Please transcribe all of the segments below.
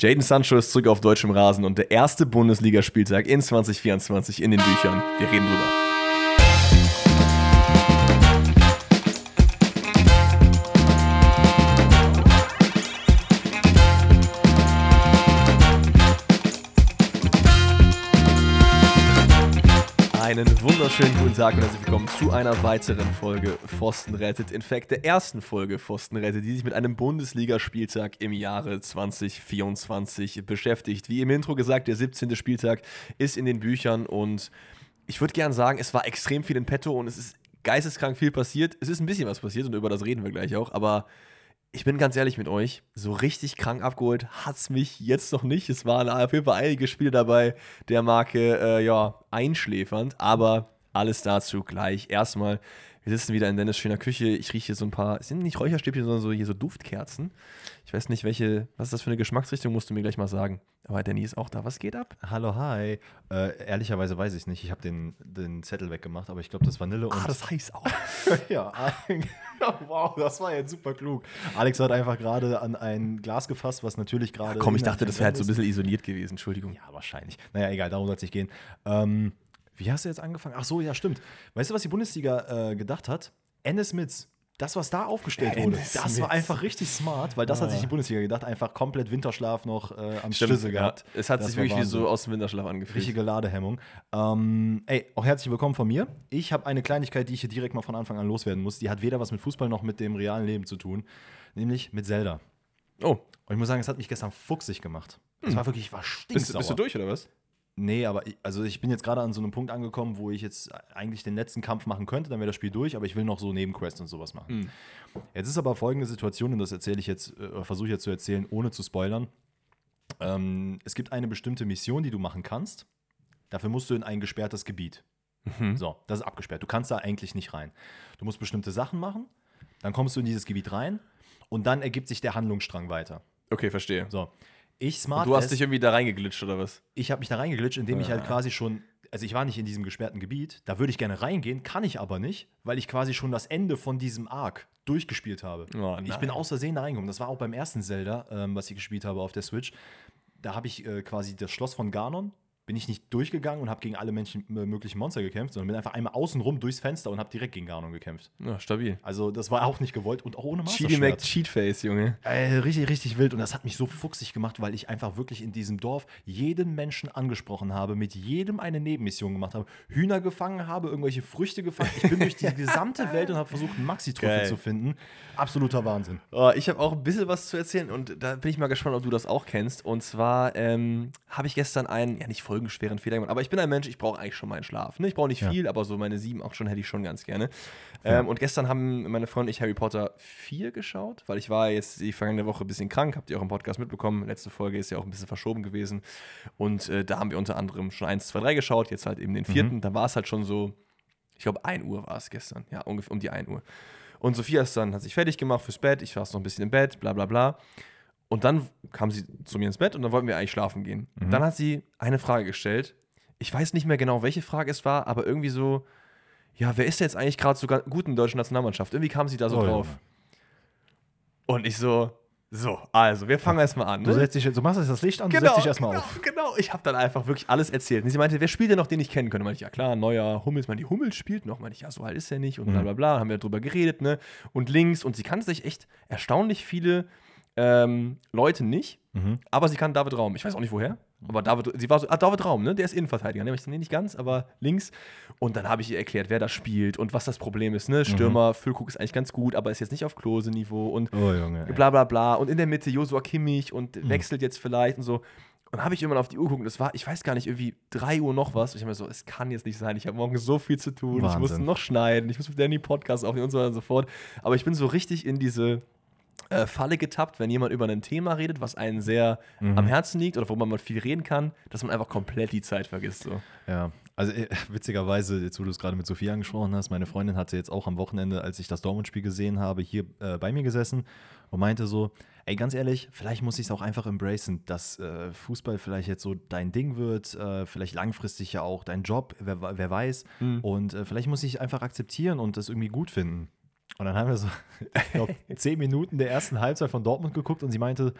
Jaden Sancho ist zurück auf deutschem Rasen und der erste Bundesligaspieltag in 2024 in den Büchern. Wir reden drüber. Einen wunderschönen guten Tag und herzlich willkommen zu einer weiteren Folge Pfosten rettet. In fact, der ersten Folge Pfosten rettet, die sich mit einem Bundesligaspieltag im Jahre 2024 beschäftigt. Wie im Intro gesagt, der 17. Spieltag ist in den Büchern und ich würde gerne sagen, es war extrem viel in petto und es ist geisteskrank viel passiert. Es ist ein bisschen was passiert und über das reden wir gleich auch, aber ich bin ganz ehrlich mit euch, so richtig krank abgeholt hat es mich jetzt noch nicht. Es waren auf jeden Fall einige Spiele dabei der Marke, äh, ja, einschläfernd, aber alles dazu gleich. Erstmal, wir sitzen wieder in Dennis schöner Küche. Ich rieche so ein paar, es sind nicht Räucherstäbchen, sondern so hier so Duftkerzen. Ich weiß nicht, welche, was ist das für eine Geschmacksrichtung, musst du mir gleich mal sagen. Aber Danny ist auch da. Was geht ab? Hallo, hi. Äh, ehrlicherweise weiß ich es nicht. Ich habe den, den Zettel weggemacht, aber ich glaube, das Vanille und. Ah, das heißt auch. ja, wow, das war jetzt super klug. Alex hat einfach gerade an ein Glas gefasst, was natürlich gerade. Komm, ich dachte, das wäre halt so ein bisschen isoliert gewesen. Entschuldigung. Ja, wahrscheinlich. Naja, egal, darum soll es nicht gehen. Ähm, wie hast du jetzt angefangen? Ach so, ja, stimmt. Weißt du, was die Bundesliga äh, gedacht hat? Ennis Mitz. Das, was da aufgestellt wurde, Ennis das Mitz. war einfach richtig smart, weil das hat Ah. sich die Bundesliga gedacht, einfach komplett Winterschlaf noch äh, am Schlüssel gehabt. Ja. Es hat Das sich wirklich wie so aus dem Winterschlaf angefühlt. Richtige Ladehemmung. Ähm, ey, auch herzlich willkommen von mir. Ich habe eine Kleinigkeit, die ich hier direkt mal von Anfang an loswerden muss. Die hat weder was mit Fußball noch mit dem realen Leben zu tun, nämlich mit Zelda. Oh, Und ich muss sagen, es hat mich gestern fuchsig gemacht. Es war wirklich, ich war bist, stinksauer. bist du durch oder was? Nee, aber ich, also ich bin jetzt gerade an so einem Punkt angekommen, wo ich jetzt eigentlich den letzten Kampf machen könnte, dann wäre das Spiel durch, aber ich will noch so Nebenquests und sowas machen. Jetzt ist aber folgende Situation, und das erzähle ich jetzt, äh, versuche ich jetzt zu erzählen, ohne zu spoilern. Ähm, es gibt eine bestimmte Mission, die du machen kannst. Dafür musst du in ein gesperrtes Gebiet. So, das ist abgesperrt. Du kannst da eigentlich nicht rein. Du musst bestimmte Sachen machen, dann kommst du in dieses Gebiet rein und dann ergibt sich der Handlungsstrang weiter. Okay, verstehe. So, ich smart du hast as- dich irgendwie da reingeglitscht oder was? ich habe mich da reingeglitscht, indem ich halt Ah. quasi schon, also ich war nicht in diesem gesperrten Gebiet, da würde ich gerne reingehen, kann ich aber nicht, weil ich quasi schon das Ende von diesem Arc durchgespielt habe. Oh, ich bin aus Versehen da reingekommen. Das war auch beim ersten Zelda, ähm, was ich gespielt habe auf der Switch. Da habe ich äh, quasi das Schloss von Ganon, bin ich nicht durchgegangen und habe gegen alle Menschen, äh, möglichen Monster gekämpft, sondern bin einfach einmal außenrum durchs Fenster und habe direkt gegen Ganon gekämpft. Ja, stabil. Also das war auch nicht gewollt und auch ohne Master Cheaty Mac Cheatface, Junge. äh, richtig, richtig wild. Und das hat mich so fuchsig gemacht, weil ich einfach wirklich in diesem Dorf jeden Menschen angesprochen habe, mit jedem eine Nebenmission gemacht habe, Hühner gefangen habe, irgendwelche Früchte gefangen. Ich bin durch die gesamte Welt und habe versucht, einen Maxi-Trüffel zu finden. Absoluter Wahnsinn. Oh, ich habe auch ein bisschen was zu erzählen und da bin ich mal gespannt, ob du das auch kennst. Und zwar ähm, habe ich gestern einen, ja nicht folgenschweren Fehler gemacht, aber ich bin ein Mensch, ich brauche eigentlich schon meinen Schlaf. Ne? Ich brauche nicht Ja. viel, aber so meine sieben, acht Stunden hätte ich schon ganz gerne. Ja. Ähm, und gestern haben meine Freunde und ich Harry Potter 4 geschaut, weil ich war jetzt die vergangene Woche ein bisschen krank, habt ihr auch im Podcast mitbekommen. Letzte Folge ist ja auch ein bisschen verschoben gewesen. Und äh, da haben wir unter anderem schon 1, 2, 3 geschaut, jetzt halt eben den vierten. Da war es halt schon so, ich glaube, 1 Uhr war es gestern. Ja, ungefähr um die 1 Uhr. Und Sophia ist dann, hat sich fertig gemacht fürs Bett. Ich saß noch ein bisschen im Bett, bla bla bla. Und dann kam sie zu mir ins Bett und dann wollten wir eigentlich schlafen gehen. Dann hat sie eine Frage gestellt. Ich weiß nicht mehr genau, welche Frage es war, aber irgendwie so, ja, wer ist jetzt eigentlich gerade so gut in der deutschen Nationalmannschaft? Irgendwie kam sie da so Oh, drauf. Junge. Und ich so, so, also, wir fangen erstmal an. Du, ne? setzt dich, du machst jetzt das Licht an, du setzt dich erstmal genau, auf. Genau, ich habe dann einfach wirklich alles erzählt. Und sie meinte, wer spielt denn noch, den ich kennen könnte? Meinte ich, ja klar, neuer Hummels. Meinte, die Hummels spielt noch. Meinte ich, ja, so alt ist er nicht. Und Mhm. bla bla bla. Haben wir drüber geredet, ne? Und links. Und sie kannte sich echt erstaunlich viele ähm, Leute nicht. Mhm. Aber sie kann David Raum. Ich weiß auch nicht woher. Aber David, sie war so, ah, David Raum, ne? Der ist Innenverteidiger. Ne? Ich so, nee, nicht ganz, aber links. Und dann habe ich ihr erklärt, wer da spielt und was das Problem ist, Mhm. ne? Stürmer, Füllkrug ist eigentlich ganz gut, aber ist jetzt nicht auf Klose-Niveau. Und Oh, Junge. bla bla bla. Und in der Mitte Josua Kimmich und Mhm. wechselt jetzt vielleicht und so. Und dann habe ich irgendwann auf die Uhr geguckt und es war, ich weiß gar nicht, irgendwie 3 Uhr noch was. Und ich habe mir so, es kann jetzt nicht sein. Ich habe morgen so viel zu tun. Ich Wahnsinn. musste noch schneiden. Ich muss mit Danny Podcast aufnehmen und so weiter und so fort. Aber ich bin so richtig in diese äh, Falle getappt, wenn jemand über ein Thema redet, was einem sehr Mhm. am Herzen liegt oder wo man mal viel reden kann, dass man einfach komplett die Zeit vergisst. So. Ja, also äh, witzigerweise, jetzt wo du es gerade mit Sophia angesprochen hast, meine Freundin hatte jetzt auch am Wochenende, als ich das Dortmund-Spiel gesehen habe, hier äh, bei mir gesessen und meinte so, ey, ganz ehrlich, vielleicht muss ich es auch einfach embracen, dass äh, Fußball vielleicht jetzt so dein Ding wird, äh, vielleicht langfristig ja auch dein Job, wer, wer weiß. Und äh, vielleicht muss ich einfach akzeptieren und das irgendwie gut finden. Und dann haben wir so, ich glaube, zehn Minuten der ersten Halbzeit von Dortmund geguckt und sie meinte,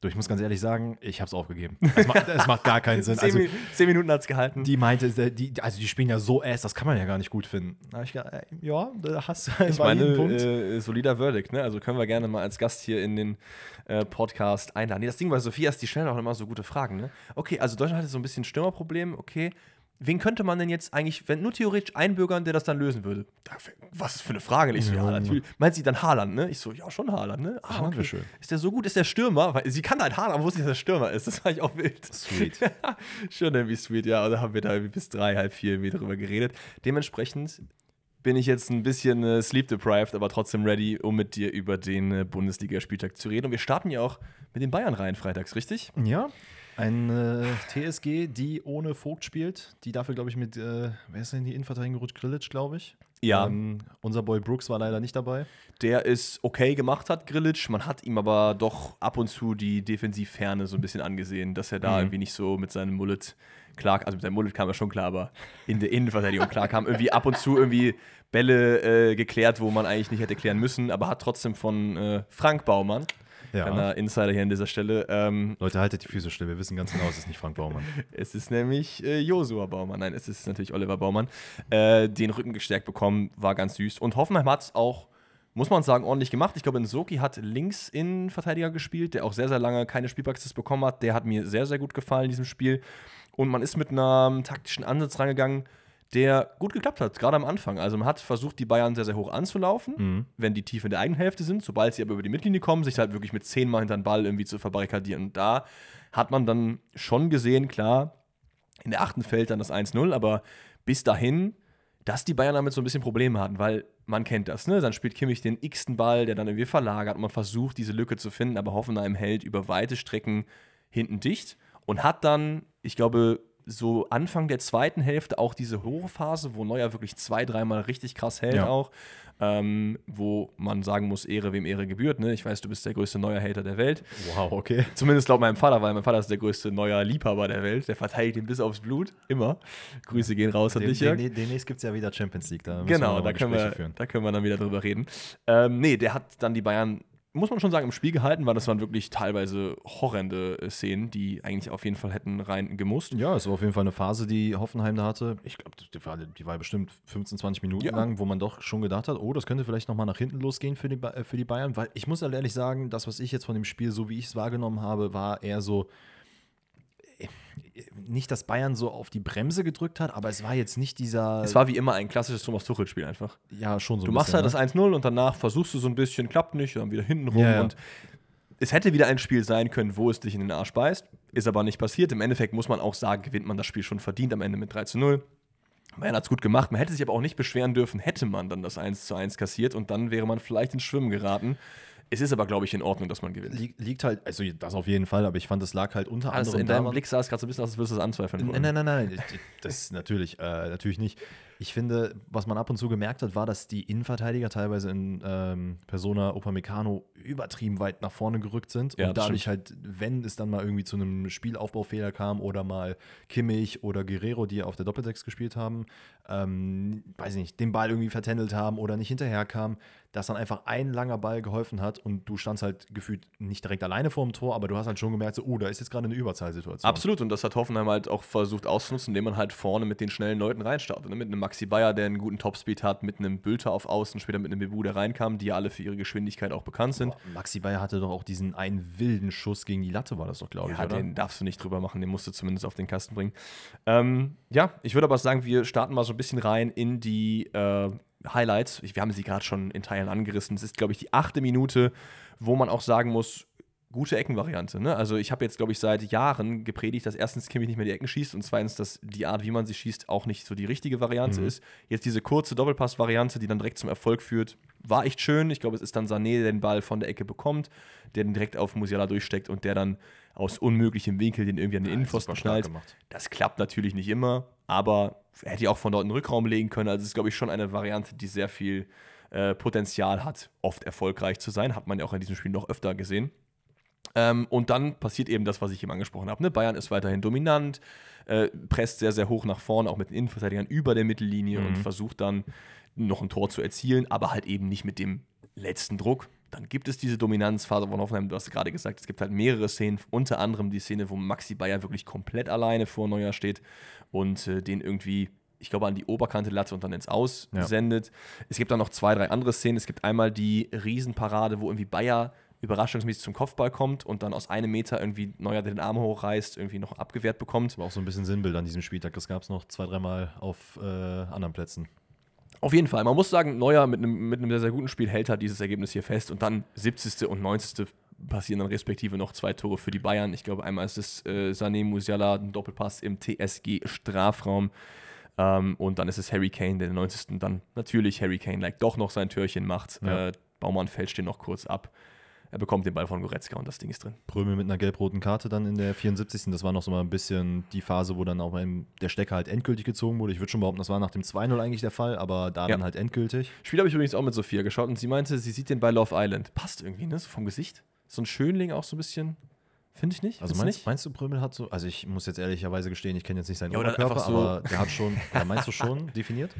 Du, ich muss ganz ehrlich sagen, ich habe es aufgegeben. Es macht, es macht gar keinen Sinn. Zehn, Also, zehn Minuten hat es gehalten. die meinte, die, also die spielen ja so ass, das kann man ja gar nicht gut finden. Da ich gedacht, äh, ja, da hast du Ich meine, jeden Punkt. äh, solider Verdict, ne? Also können wir gerne mal als Gast hier in den äh, Podcast einladen. Nee, das Ding bei Sophia ist, die stellen auch immer so gute Fragen, ne? Okay, also Deutschland hatte so ein bisschen Stürmerproblem, okay. Wen könnte man denn jetzt eigentlich, wenn nur theoretisch einbürgern, der das dann lösen würde? Was ist für eine Frage? Ich so, ja, natürlich. Meint sie dann Haaland, ne? Ich so, ja, schon Haaland, ne? Ah, Haaland wär schön. Ist der so gut? Ist der Stürmer? Weil sie kann halt Haaland, aber wusste nicht, dass er Stürmer ist. Das fand ich auch wild. Sweet. Schon irgendwie sweet, ja. Und da haben wir da irgendwie bis drei, halb vier irgendwie drüber geredet. Dementsprechend bin ich jetzt ein bisschen äh, sleep deprived, aber trotzdem ready, um mit dir über den äh, Bundesligaspieltag zu reden. Und wir starten ja auch mit den Bayern rein freitags, richtig? Ja, ein äh, TSG, die ohne Vogt spielt, die dafür, glaube ich, mit, äh, wer ist denn in die Innenverteidigung gerutscht? Grillitsch, glaube ich. Ja. Ähm, unser Boy Brooks war leider nicht dabei. Der ist okay gemacht hat, Grillitsch. Man hat ihm aber doch ab und zu die Defensivferne so ein bisschen angesehen, dass er da Mhm. irgendwie nicht so mit seinem Mullet klar, also mit seinem Mullet kam er schon klar, aber in der Innenverteidigung klar kam. Irgendwie ab und zu irgendwie Bälle äh, geklärt, wo man eigentlich nicht hätte klären müssen, aber hat trotzdem von äh, Frank Baumann, Ja. kleiner Insider hier an dieser Stelle, ähm, Leute, haltet die Füße still. Wir wissen ganz genau, es ist nicht Frank Baumann. es ist nämlich äh, Josua Baumann, nein, es ist natürlich Oliver Baumann, äh, den Rücken gestärkt bekommen, war ganz süß. Und Hoffenheim hat es auch, muss man sagen, ordentlich gemacht. Ich glaube, Nsoki hat links Innenverteidiger gespielt, der auch sehr, sehr lange keine Spielpraxis bekommen hat. Der hat mir sehr, sehr gut gefallen in diesem Spiel. Und man ist mit einem taktischen Ansatz rangegangen, der gut geklappt hat, gerade am Anfang. Also man hat versucht, die Bayern sehr, sehr hoch anzulaufen, Mhm. wenn die tief in der eigenen Hälfte sind. Sobald sie aber über die Mittellinie kommen, sich halt wirklich mit zehnmal hinter den Ball irgendwie zu verbarrikadieren. Und da hat man dann schon gesehen, klar, in der achten fällt dann das 1-0, aber bis dahin, dass die Bayern damit so ein bisschen Probleme hatten, weil man kennt das, ne? Dann spielt Kimmich den x-ten Ball, der dann irgendwie verlagert und man versucht, diese Lücke zu finden, aber Hoffenheim hält über weite Strecken hinten dicht und hat dann, ich glaube, so Anfang der zweiten Hälfte auch diese Hochphase, wo Neuer wirklich zwei, dreimal richtig krass hält Ja. auch, ähm, wo man sagen muss, Ehre wem Ehre gebührt, ne? Ich weiß, du bist der größte Neuer-Hater der Welt. Wow, okay. Zumindest laut meinem Vater, weil mein Vater ist der größte neuer Liebhaber der Welt. Der verteidigt ihn bis aufs Blut. Immer. Grüße gehen raus an dich, den, demnächst gibt es ja wieder Champions League. Da müssen Genau, da können, Gespräche wir, führen. da können wir dann wieder drüber reden. Ähm, nee, der hat dann die Bayern, muss man schon sagen, im Spiel gehalten, weil das waren wirklich teilweise horrende äh, Szenen, die eigentlich auf jeden Fall hätten rein gemusst. Ja, es war auf jeden Fall eine Phase, die Hoffenheim da hatte. Ich glaube, die war, die war bestimmt 15, 20 Minuten Ja. lang, wo man doch schon gedacht hat, oh, das könnte vielleicht nochmal nach hinten losgehen für die, äh, für die Bayern. Weil ich muss ehrlich sagen, das, was ich jetzt von dem Spiel, so wie ich es wahrgenommen habe, war eher so. Nicht, dass Bayern so auf die Bremse gedrückt hat, aber es war jetzt nicht dieser. Es war wie immer ein klassisches Thomas Tuchel-Spiel einfach. ja schon so Du machst bisschen, halt das 1-0 und danach versuchst du so ein bisschen, klappt nicht, dann wieder hinten rum. Ja, ja. Und es hätte wieder ein Spiel sein können, wo es dich in den Arsch beißt. Ist aber nicht passiert. Im Endeffekt muss man auch sagen, gewinnt man das Spiel schon verdient am Ende mit 3 0. Bayern hat es gut gemacht. Man hätte sich aber auch nicht beschweren dürfen, hätte man dann das 1 zu 1 kassiert und dann wäre man vielleicht ins Schwimmen geraten. Es ist aber, glaube ich, in Ordnung, dass man gewinnt. Liegt, liegt halt, also das auf jeden Fall, aber ich fand, es lag halt unter Also anderem in deinem Blick sah es gerade so ein bisschen aus, als würdest du es anzweifeln. Nein, nein, nein, nein, das natürlich, äh, natürlich nicht. Ich finde, was man ab und zu gemerkt hat, war, dass die Innenverteidiger teilweise in ähm, Persona Upamecano übertrieben weit nach vorne gerückt sind Ja, und das dadurch halt, wenn es dann mal irgendwie zu einem Spielaufbaufehler kam oder mal Kimmich oder Guerrero, die auf der Doppelsechs gespielt haben, ähm, weiß ich nicht, den Ball irgendwie vertändelt haben oder nicht hinterherkamen, dass dann einfach ein langer Ball geholfen hat und du standst halt gefühlt nicht direkt alleine vor dem Tor, aber du hast halt schon gemerkt, so, oh, da ist jetzt gerade eine Überzahlsituation. Absolut, und das hat Hoffenheim halt auch versucht auszunutzen, indem man halt vorne mit den schnellen Leuten reinstartet. Ne? Mit einem Maxi Bayer, der einen guten Topspeed hat, mit einem Bülter auf Außen, später mit einem Bebu, der reinkam, die ja alle für ihre Geschwindigkeit auch bekannt sind. Boah, Maxi Bayer hatte doch auch diesen einen wilden Schuss gegen die Latte, war das doch, glaube ich, Ja, oder? den darfst du nicht drüber machen, den musst du zumindest auf den Kasten bringen. Ähm, ja, ich würde aber sagen, wir starten mal so ein bisschen rein in die äh, Highlights. Ich, wir haben sie gerade schon in Teilen angerissen. Es ist, glaube ich, die achte Minute, wo man auch sagen muss, gute Eckenvariante. Ne? Also ich habe jetzt, glaube ich, seit Jahren gepredigt, dass erstens Kimmich nicht mehr die Ecken schießt und zweitens, dass die Art, wie man sie schießt, auch nicht so die richtige Variante Mhm. ist. Jetzt diese kurze Doppelpass-Variante, die dann direkt zum Erfolg führt, war echt schön. Ich glaube, es ist dann Sané, der den Ball von der Ecke bekommt, der den direkt auf Musiala durchsteckt und der dann aus unmöglichem Winkel den irgendwie an den Ja, Innenpfosten schnallt. gemacht. Das klappt natürlich nicht immer, aber er hätte ja auch von dort einen Rückraum legen können. Also es ist, glaube ich, schon eine Variante, die sehr viel äh, Potenzial hat, oft erfolgreich zu sein. Hat man ja auch in diesem Spiel noch öfter gesehen. Ähm, und dann passiert eben das, was ich eben angesprochen habe. Ne? Bayern ist weiterhin dominant, äh, presst sehr, sehr hoch nach vorne, auch mit den Innenverteidigern über der Mittellinie und versucht dann noch ein Tor zu erzielen, aber halt eben nicht mit dem letzten Druck. Dann gibt es diese Dominanzphase von Hoffenheim. Du hast gerade gesagt, es gibt halt mehrere Szenen, unter anderem die Szene, wo Maxi Bayer wirklich komplett alleine vor Neuer steht und äh, den irgendwie, ich glaube, an die Oberkante Latte und dann ins Aus Ja. sendet. Es gibt dann noch zwei, drei andere Szenen. Es gibt einmal die Riesenparade, wo irgendwie Bayer überraschungsmäßig zum Kopfball kommt und dann aus einem Meter irgendwie Neuer den Arm hochreißt, irgendwie noch abgewehrt bekommt. War auch so ein bisschen Sinnbild an diesem Spieltag. Das gab es noch zwei, dreimal auf äh, anderen Plätzen. Auf jeden Fall. Man muss sagen, Neuer mit einem, mit einem sehr, sehr guten Spiel hält halt dieses Ergebnis hier fest. Und dann 70. und 90. passieren dann respektive noch zwei Tore für die Bayern. Ich glaube, einmal ist es äh, Sané Musiala, ein Doppelpass im TSG-Strafraum. Ähm, und dann ist es Harry Kane, der der 90. dann natürlich Harry Kane-like doch noch sein Türchen macht. Ja. Äh, Baumann fälscht den noch kurz ab. Er bekommt den Ball von Goretzka und das Ding ist drin. Prömel mit einer gelb-roten Karte dann in der 74. Das war noch so mal ein bisschen die Phase, wo dann auch der Stecker halt endgültig gezogen wurde. Ich würde schon behaupten, das war nach dem 2-0 eigentlich der Fall, aber da Ja. dann halt endgültig. Spiel habe ich übrigens auch mit Sophia geschaut und sie meinte, sie sieht den bei Love Island. Passt irgendwie, ne? So vom Gesicht. So ein Schönling auch so ein bisschen. Finde ich nicht. Also Findest du meinst, meinst du, Prömel hat so, also ich muss jetzt ehrlicherweise gestehen, ich kenne jetzt nicht seinen Ja, oder Oberkörper, so- aber der hat schon, ja, meinst du schon definiert?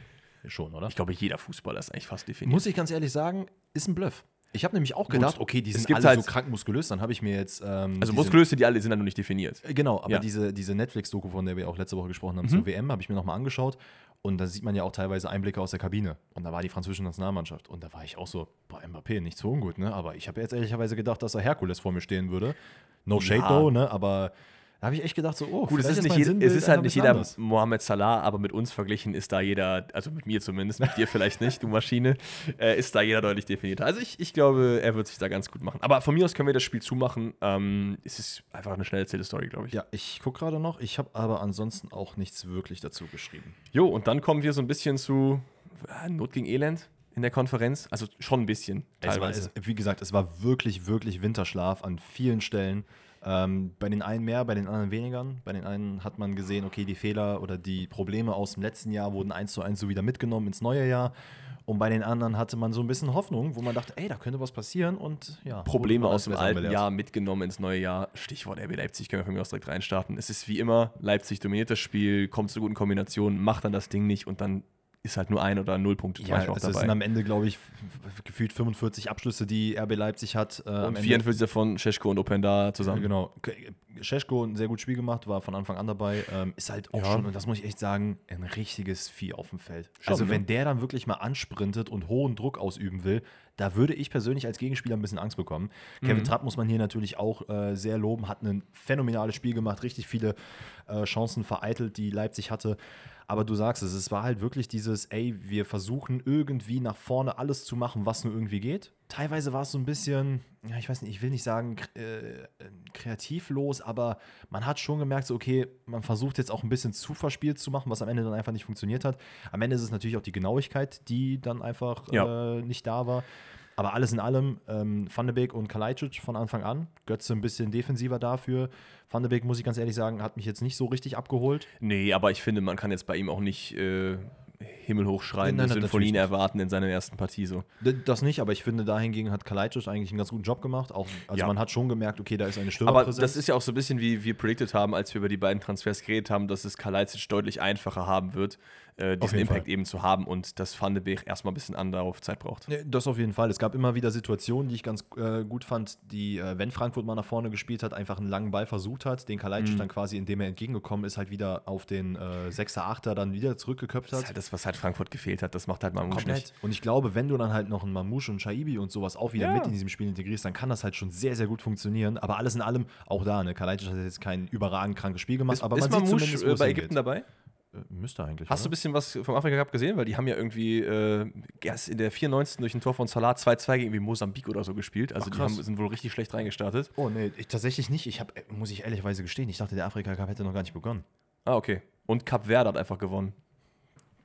Schon, oder? Ich glaube, jeder Fußballer ist eigentlich fast definiert. Muss ich ganz ehrlich sagen, ist ein Bluff. Ich habe nämlich auch gedacht, okay, die sind alle halt- so krank muskulös, dann habe ich mir jetzt. Ähm, also diese- Muskulöse, die alle sind dann noch nicht definiert. Äh, Genau, aber Ja. diese, diese Netflix-Doku, von der wir auch letzte Woche gesprochen haben, Mhm. zur WM, habe ich mir nochmal angeschaut. Und da sieht man ja auch teilweise Einblicke aus der Kabine. Und da war die französische Nationalmannschaft. Und da war ich auch so, boah, Mbappé, nicht so ungut, ne? Aber ich habe jetzt ehrlicherweise gedacht, dass da Herkules vor mir stehen würde. No shade Ja. though, ne? Aber da habe ich echt gedacht, so, oh, Gut, es ist, nicht jeder, es ist halt nicht jeder anders. Mohamed Salah, aber mit uns verglichen ist da jeder, also mit mir zumindest, mit dir vielleicht nicht, du Maschine, äh, ist da jeder deutlich definierter. Also ich, ich glaube, er wird sich da ganz gut machen. Aber von mir aus können wir das Spiel zumachen. Ähm, es ist einfach eine schnell erzählte Story, glaube ich. Ja, ich gucke gerade noch. Ich habe aber ansonsten auch nichts wirklich dazu geschrieben. Jo, und dann kommen wir so ein bisschen zu äh, Not gegen Elend in der Konferenz. Also schon ein bisschen, Es war, teilweise. es, wie gesagt, es war wirklich, wirklich Winterschlaf an vielen Stellen. Ähm, bei den einen mehr, bei den anderen weniger. Bei den einen hat man gesehen, okay, die Fehler oder die Probleme aus dem letzten Jahr wurden eins zu eins so wieder mitgenommen ins neue Jahr. Und bei den anderen hatte man so ein bisschen Hoffnung, wo man dachte, ey, da könnte was passieren und ja. Probleme aus dem alten. Jahr mitgenommen ins neue Jahr. Stichwort RB Leipzig, können wir von mir aus direkt reinstarten. Es ist wie immer, Leipzig dominiert das Spiel, kommt zu guten Kombinationen, macht dann das Ding nicht und dann ist halt nur ein oder null Punkte Ja, manchmal auch es sind dabei. am Ende, glaube ich, gefühlt 45 Abschlüsse, die RB Leipzig hat. Äh, Und Ende. 44 davon Scheschko und Openda zusammen. Genau. K- Scheschko ein sehr gutes Spiel gemacht, war von Anfang an dabei. Ähm, ist halt auch Ja. schon, und das muss ich echt sagen, ein richtiges Vieh auf dem Feld. Also, ne? wenn der dann wirklich mal ansprintet und hohen Druck ausüben will, da würde ich persönlich als Gegenspieler ein bisschen Angst bekommen. Kevin Mhm. Trapp muss man hier natürlich auch äh, sehr loben, hat ein phänomenales Spiel gemacht, richtig viele äh, Chancen vereitelt, die Leipzig hatte. Aber du sagst es, es war halt wirklich dieses, ey, wir versuchen irgendwie nach vorne alles zu machen, was nur irgendwie geht. Teilweise war es so ein bisschen, ja, ich weiß nicht, ich will nicht sagen äh, kreativlos, aber man hat schon gemerkt, so, okay, man versucht jetzt auch ein bisschen zu verspielt zu machen, was am Ende dann einfach nicht funktioniert hat. Am Ende ist es natürlich auch die Genauigkeit, die dann einfach Ja. äh, nicht da war. Aber alles in allem, ähm, Van de Beek und Kalajdzic von Anfang an. Götze ein bisschen defensiver dafür. Van de Beek, muss ich ganz ehrlich sagen, hat mich jetzt nicht so richtig abgeholt. Nee, aber ich finde, man kann jetzt bei ihm auch nicht äh, himmelhochschreiende Nein, nein, Symphonien natürlich nicht. erwarten in seiner ersten Partie so. Das nicht, aber ich finde, dahingegen hat Kalajdzic eigentlich einen ganz guten Job gemacht. Auch, also Ja. man hat schon gemerkt, okay, da ist eine Aber Stürmerpräsenz. das ist ja auch so ein bisschen wie wir predicted haben, als wir über die beiden Transfers geredet haben, dass es Kalajdzic deutlich einfacher haben wird, äh, diesen Impact Fall. eben zu haben und dass Van de Beek erstmal ein bisschen Anlaufzeit braucht. Ja, Das auf jeden Fall. Es gab immer wieder Situationen, die ich ganz äh, gut fand, die, äh, wenn Frankfurt mal nach vorne gespielt hat, einfach einen langen Ball versucht hat, den Mhm. Kalajdzic dann quasi, indem er entgegengekommen ist, halt wieder auf den äh, 6er, 8er dann wieder zurückgeköpft Das hat. ist halt das, was halt Frankfurt gefehlt hat. Das macht halt Mamouche nicht. Und ich glaube, wenn du dann halt noch einen Mamouche und Shaibi und sowas auch wieder Ja. mit in diesem Spiel integrierst, dann kann das halt schon sehr, sehr gut funktionieren. Aber alles in allem, auch da, ne, Kalajdzic hat jetzt kein überragend krankes Spiel gemacht, Ist, aber ist man sieht Mamouche zumindest, wo äh, bei. Ägypten dabei? Äh, Müsste eigentlich. Hast du ein oder? bisschen was vom Afrika Cup gesehen? Weil die haben ja irgendwie äh, erst in der 94. durch ein Tor von Salah 2-2 gegen Mosambik oder so gespielt. Also Ach, die haben, sind wohl richtig schlecht reingestartet. Oh, nee, ich, tatsächlich nicht. Ich habe, muss ich ehrlicherweise gestehen, ich dachte, der Afrika Cup hätte noch gar nicht begonnen. Ah, okay. Und Cap Verde hat einfach gewonnen.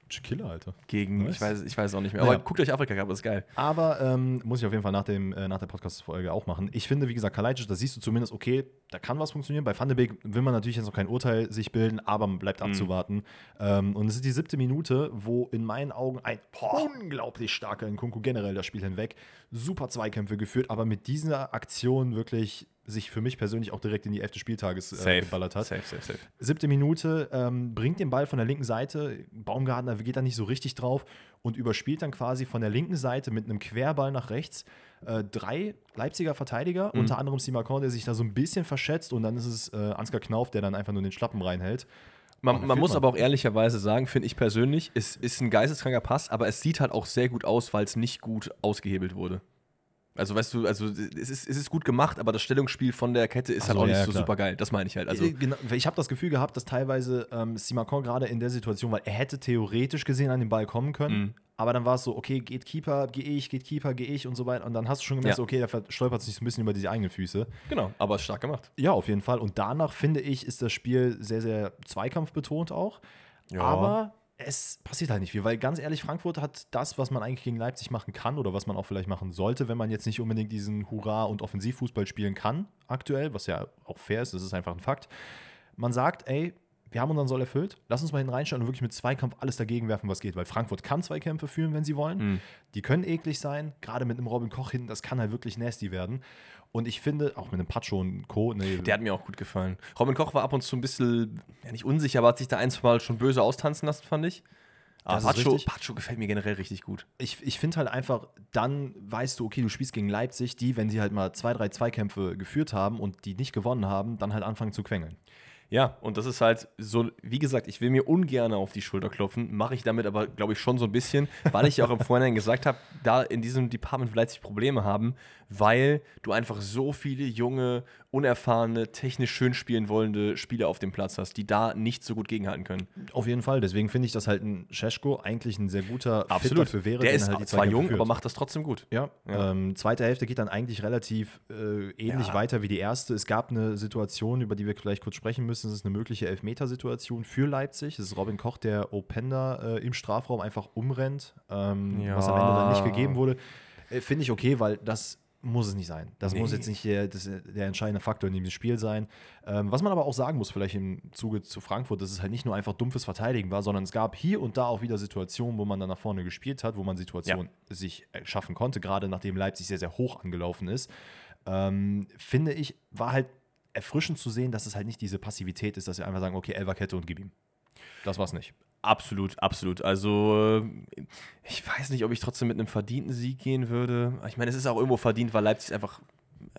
Killer, Alter. Gegen, Nice. ich, weiß, ich weiß auch nicht mehr. Aber guckt euch Afrika Cup, das ist geil. Aber ähm, muss ich auf jeden Fall nach, dem, äh, nach der Podcast-Folge auch machen. Ich finde, wie gesagt, Kalajdzic, da siehst du zumindest, okay, da kann was funktionieren. Bei Van de Beek will man natürlich jetzt noch kein Urteil sich bilden, aber man bleibt abzuwarten. Ähm, und es ist die siebte Minute, wo in meinen Augen ein unglaublich starker Nkunku generell das Spiel hinweg, super Zweikämpfe geführt, aber mit dieser Aktion wirklich sich für mich persönlich auch direkt in die elfte Spieltages äh, geballert hat. Safe, safe, safe. Siebte Minute, ähm, bringt den Ball von der linken Seite. Baumgartner geht da nicht so richtig drauf und überspielt dann quasi von der linken Seite mit einem Querball nach rechts äh, drei Leipziger Verteidiger, Mhm. unter anderem Simakon, der sich da so ein bisschen verschätzt und dann ist es äh, Ansgar Knauf, der dann einfach nur den Schlappen reinhält. Man, man muss man. aber auch ehrlicherweise sagen, finde ich persönlich, es ist ein geisteskranker Pass, aber es sieht halt auch sehr gut aus, weil es nicht gut ausgehebelt wurde. Also weißt du, also es ist, es ist gut gemacht, aber das Stellungsspiel von der Kette ist halt so, auch nicht ja, so klar. super geil. Das meine ich halt. Also Äh, genau, ich habe das Gefühl gehabt, dass teilweise ähm, Simakon gerade in der Situation, weil er hätte theoretisch gesehen an den Ball kommen können, Mhm. aber dann war es so, okay, geht Keeper, gehe ich, geht Keeper, gehe ich und so weiter. Und dann hast du schon gemerkt, Ja. okay, der stolpert sich so ein bisschen über die eigenen Füße. genau, aber ist stark gemacht. Ja, auf jeden Fall. Und danach finde ich, ist das Spiel sehr, sehr zweikampfbetont auch. Ja. Aber es passiert halt nicht viel, weil ganz ehrlich, Frankfurt hat das, was man eigentlich gegen Leipzig machen kann oder was man auch vielleicht machen sollte, wenn man jetzt nicht unbedingt diesen Hurra- und Offensivfußball spielen kann, aktuell, was ja auch fair ist, das ist einfach ein Fakt. Man sagt, ey, wir haben unseren Soll erfüllt, lass uns mal hinten reinstellen und wirklich mit Zweikampf alles dagegen werfen, was geht, weil Frankfurt kann Zweikämpfe führen, wenn sie wollen. Mhm. Die können eklig sein, gerade mit einem Robin Koch hinten, das kann halt wirklich nasty werden. Und ich finde, auch mit einem Pacho und Co., ne, Der hat mir auch gut gefallen. Robin Koch war ab und zu ein bisschen, ja nicht unsicher, aber hat sich da ein, zwei Mal schon böse austanzen lassen, fand ich. Aber Pacho. Pacho gefällt mir generell richtig gut. ich, ich finde halt einfach, dann weißt du, okay, du spielst gegen Leipzig, die, wenn sie halt mal zwei, drei Zweikämpfe geführt haben und die nicht gewonnen haben, dann halt anfangen zu quengeln. Ja, und das ist halt so, wie gesagt, ich will mir ungern auf die Schulter klopfen, mache ich damit aber, glaube ich, schon so ein bisschen, weil ich ja auch im Vorhinein gesagt habe, da in diesem Department vielleicht sich Probleme haben, weil du einfach so viele junge, unerfahrene, technisch schön spielen wollende Spieler auf dem Platz hast, die da nicht so gut gegenhalten können. Auf jeden Fall. Deswegen finde ich, dass halt ein Scheschko eigentlich ein sehr guter Fit dafür wäre. Der ist halt zwar jung, aber macht das trotzdem gut. Ja, Ja. Ähm, zweite Hälfte geht dann eigentlich relativ äh, ähnlich Ja. weiter wie die erste. Es gab eine Situation, über die wir vielleicht kurz sprechen müssen. Das ist eine mögliche Elfmetersituation für Leipzig. Das ist Robin Koch, der Openda äh, im Strafraum einfach umrennt, ähm, Ja. was am Ende dann nicht gegeben wurde. Äh, Finde ich okay, weil das muss es nicht sein. Das Nee. muss jetzt nicht der, das, der entscheidende Faktor in diesem Spiel sein. Ähm, was man aber auch sagen muss, vielleicht im Zuge zu Frankfurt, dass es halt nicht nur einfach dumpfes Verteidigen war, sondern es gab hier und da auch wieder Situationen, wo man dann nach vorne gespielt hat, wo man Situationen sich äh, schaffen konnte, gerade nachdem Leipzig sehr, sehr hoch angelaufen ist. Ähm, finde ich, war halt erfrischend zu sehen, dass es halt nicht diese Passivität ist, dass wir einfach sagen, okay, Elferkette und gib ihm. Das war's nicht. Absolut, absolut. Also, äh, ich weiß nicht, ob ich trotzdem mit einem verdienten Sieg gehen würde. Ich meine, es ist auch irgendwo verdient, weil Leipzig es einfach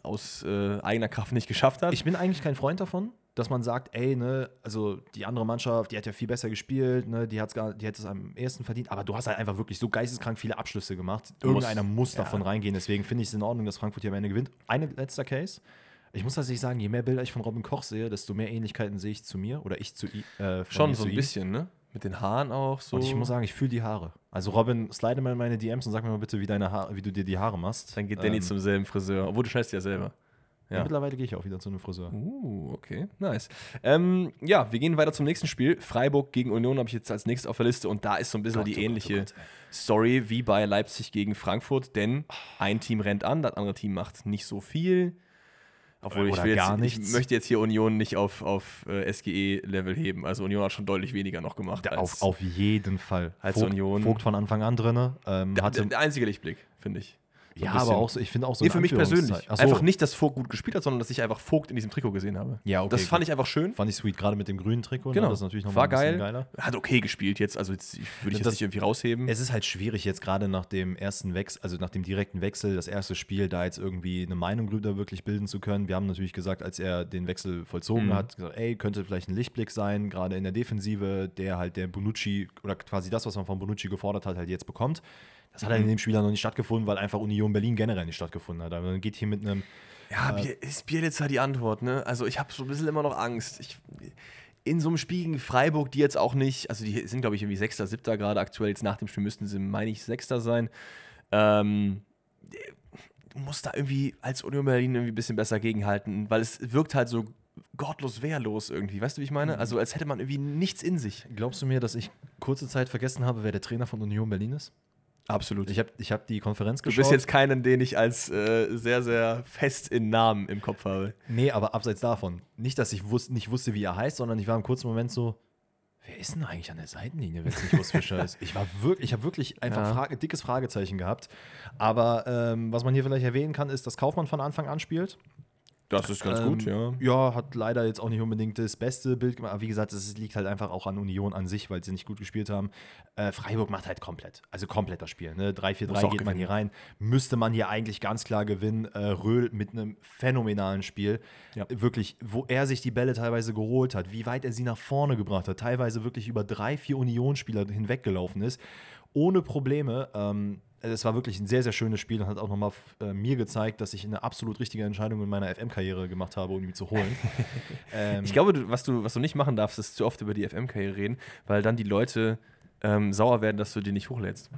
aus äh, eigener Kraft nicht geschafft hat. Ich bin eigentlich kein Freund davon, dass man sagt, ey, ne, also die andere Mannschaft, die hat ja viel besser gespielt, ne, die, hat's gar, die hätte es am ersten verdient, aber du hast halt einfach wirklich so geisteskrank viele Abschlüsse gemacht. Irgendeiner muss ja. davon reingehen, deswegen finde ich es in Ordnung, dass Frankfurt hier am Ende gewinnt. Ein letzter Case. Ich muss tatsächlich sagen, je mehr Bilder ich von Robin Koch sehe, desto mehr Ähnlichkeiten sehe ich zu mir oder ich zu ihm. Äh, Schon so ein bisschen, ne? Mit den Haaren auch so. Und ich muss sagen, ich fühle die Haare. Also Robin, slide mal in meine DMs und sag mir mal bitte, wie, deine Haar, wie du dir die Haare machst. Dann geht Danny Ähm, zum selben Friseur. Obwohl du schneidest ja selber. ja. Ja. Mittlerweile gehe ich auch wieder zu einem Friseur. Uh, okay, nice. Ähm, ja, wir gehen weiter zum nächsten Spiel. Freiburg gegen Union habe ich jetzt als nächstes auf der Liste und da ist so ein bisschen Gott, die oh Gott, ähnliche oh Gott, ey. Story wie bei Leipzig gegen Frankfurt, denn ein Team rennt an, das andere Team macht nicht so viel. Obwohl ich, Oder will gar jetzt, ich nichts. möchte jetzt hier Union nicht auf, auf äh, SGE-Level heben. Also Union hat schon deutlich weniger noch gemacht. als, Auf, auf jeden Fall. als Vogt, Union. Vogt von Anfang an drin. Ähm, der, hatte, der einzige Lichtblick, finde ich. Ja, aber auch so, ich finde auch so Nee, für mich persönlich. So. Einfach nicht, dass Vogt gut gespielt hat, sondern dass ich einfach Vogt in diesem Trikot gesehen habe. Ja, okay, das fand gut. ich einfach schön. Fand ich sweet, gerade mit dem grünen Trikot. Genau. Ne? Das ist natürlich noch War mal ein bisschen geil. geiler. Hat okay gespielt jetzt, also jetzt, ich- würde ich jetzt Das- nicht irgendwie rausheben. Es ist halt schwierig jetzt gerade nach dem ersten Wechsel, also nach dem direkten Wechsel, das erste Spiel, da jetzt irgendwie eine Meinung drüber wirklich bilden zu können. Wir haben natürlich gesagt, als er den Wechsel vollzogen Mhm. hat, gesagt, ey, könnte vielleicht ein Lichtblick sein, gerade in der Defensive, der halt der Bonucci oder quasi das, was man von Bonucci gefordert hat, halt jetzt bekommt. Das hat halt Mhm. in dem Spiel dann noch nicht stattgefunden, weil einfach Union Berlin generell nicht stattgefunden hat. Aber dann geht hier mit einem Ja, Bier, ist Bielitzer die Antwort, ne? Also ich habe so ein bisschen immer noch Angst. Ich, in so einem Spiel gegen Freiburg, die jetzt auch nicht, also die sind, glaube ich, irgendwie Sechster, Siebter gerade aktuell. Jetzt nach dem Spiel müssten sie, meine ich, Sechster sein. Ähm, du musst da irgendwie als Union Berlin irgendwie ein bisschen besser gegenhalten, weil es wirkt halt so gottlos wehrlos irgendwie. Weißt du, wie ich meine? Also als hätte man irgendwie nichts in sich. Glaubst du mir, dass ich kurze Zeit vergessen habe, wer der Trainer von Union Berlin ist? Absolut. Ich habe ich hab die Konferenz du geschaut. bist jetzt keinen, den ich als äh, sehr, sehr fest in Namen im Kopf habe. Nee, aber abseits davon. Nicht, dass ich wus nicht wusste, wie er heißt, sondern ich war im kurzen Moment so, wer ist denn eigentlich an der Seitenlinie, wenn es nicht Urs Fischer ist? Ich war wirklich, ich habe wirklich einfach Ja. Frage, dickes Fragezeichen gehabt. Aber ähm, was man hier vielleicht erwähnen kann, ist, dass Kaufmann von Anfang an spielt. Das ist ganz Ähm, gut, ja. Ja, hat leider jetzt auch nicht unbedingt das beste Bild gemacht. Aber wie gesagt, es liegt halt einfach auch an Union an sich, weil sie nicht gut gespielt haben. Äh, Freiburg macht halt komplett. Also komplett das Spiel. Ne? 3-4-3 Muss auch geht man gewinnen. hier rein. Müsste man hier eigentlich ganz klar gewinnen. Äh, Röhl mit einem phänomenalen Spiel. Ja. Wirklich, wo er sich die Bälle teilweise geholt hat, wie weit er sie nach vorne gebracht hat. Teilweise wirklich über drei, vier Unionsspieler hinweggelaufen ist. Ohne Probleme. Ähm, es war wirklich ein sehr, sehr schönes Spiel und hat auch nochmal äh, mir gezeigt, dass ich eine absolut richtige Entscheidung in meiner FM-Karriere gemacht habe, um ihn zu holen. ähm, Ich glaube, du, was, du, was du nicht machen darfst, ist zu oft über die FM-Karriere reden, weil dann die Leute ähm, sauer werden, dass du die nicht hochlädst.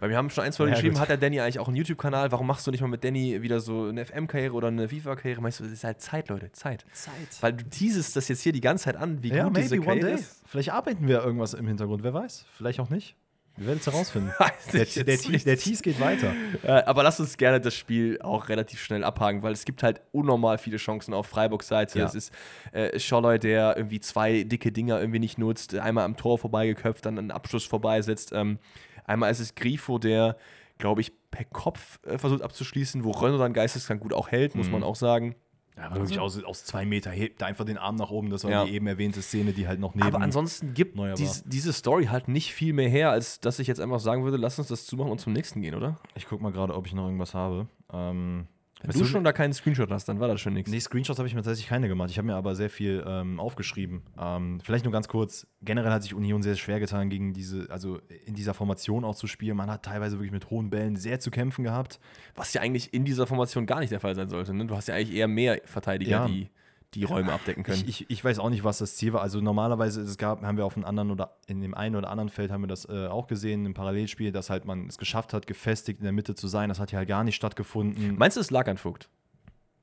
Weil wir haben schon ein, zwei Leute Ja, geschrieben, gut. hat der Danny eigentlich auch einen YouTube-Kanal? Warum machst du nicht mal mit Danny wieder so eine FM-Karriere oder eine FIFA-Karriere? Meinst du, das ist halt Zeit, Leute, Zeit. Zeit. Weil du teasest das jetzt hier die ganze Zeit an, wie Ja, gut diese maybe one Karriere day. ist. Vielleicht arbeiten wir irgendwas im Hintergrund, wer weiß. Vielleicht auch nicht. Wir werden es herausfinden. Der, der, der Tease geht weiter. Äh, aber lass uns gerne das Spiel auch relativ schnell abhaken, weil es gibt halt unnormal viele Chancen auf Freiburgs Seite. Ja. Es ist äh, Scholloy, der irgendwie zwei dicke Dinger irgendwie nicht nutzt, einmal am Tor vorbeigeköpft, dann einen Abschluss vorbeisetzt. Ähm, einmal ist es Grifo, der, glaube ich, per Kopf äh, versucht abzuschließen, wo Renault dann geisteskrank gut auch hält, Mhm. muss man auch sagen. Ja, wirklich aus, aus zwei Meter hebt er einfach den Arm nach oben. Das war Ja. die eben erwähnte Szene, die halt noch neben. Aber ansonsten gibt dies, diese Story halt nicht viel mehr her, als dass ich jetzt einfach sagen würde, lass uns das zumachen und zum nächsten gehen, oder? ich guck mal gerade, ob ich noch irgendwas habe. Ähm, Wenn du schon da keinen Screenshot hast, dann war das schon nichts. Nee, Screenshots habe ich mir tatsächlich keine gemacht. Ich habe mir aber sehr viel ähm, aufgeschrieben. Ähm, vielleicht nur ganz kurz. Generell hat sich Union sehr schwer getan, gegen diese, also in dieser Formation auch zu spielen. Man hat teilweise wirklich mit hohen Bällen sehr zu kämpfen gehabt. Was ja eigentlich in dieser Formation gar nicht der Fall sein sollte. Ne? Du hast ja eigentlich eher mehr Verteidiger, Ja. die die Räume abdecken können. Ich, ich, ich weiß auch nicht, was das Ziel war. Also normalerweise es gab, haben wir auf einem anderen oder in dem einen oder anderen Feld haben wir das äh, auch gesehen im Parallelspiel, dass halt man es geschafft hat, gefestigt in der Mitte zu sein. Das hat ja halt gar nicht stattgefunden. Meinst du, es lag an Vogt?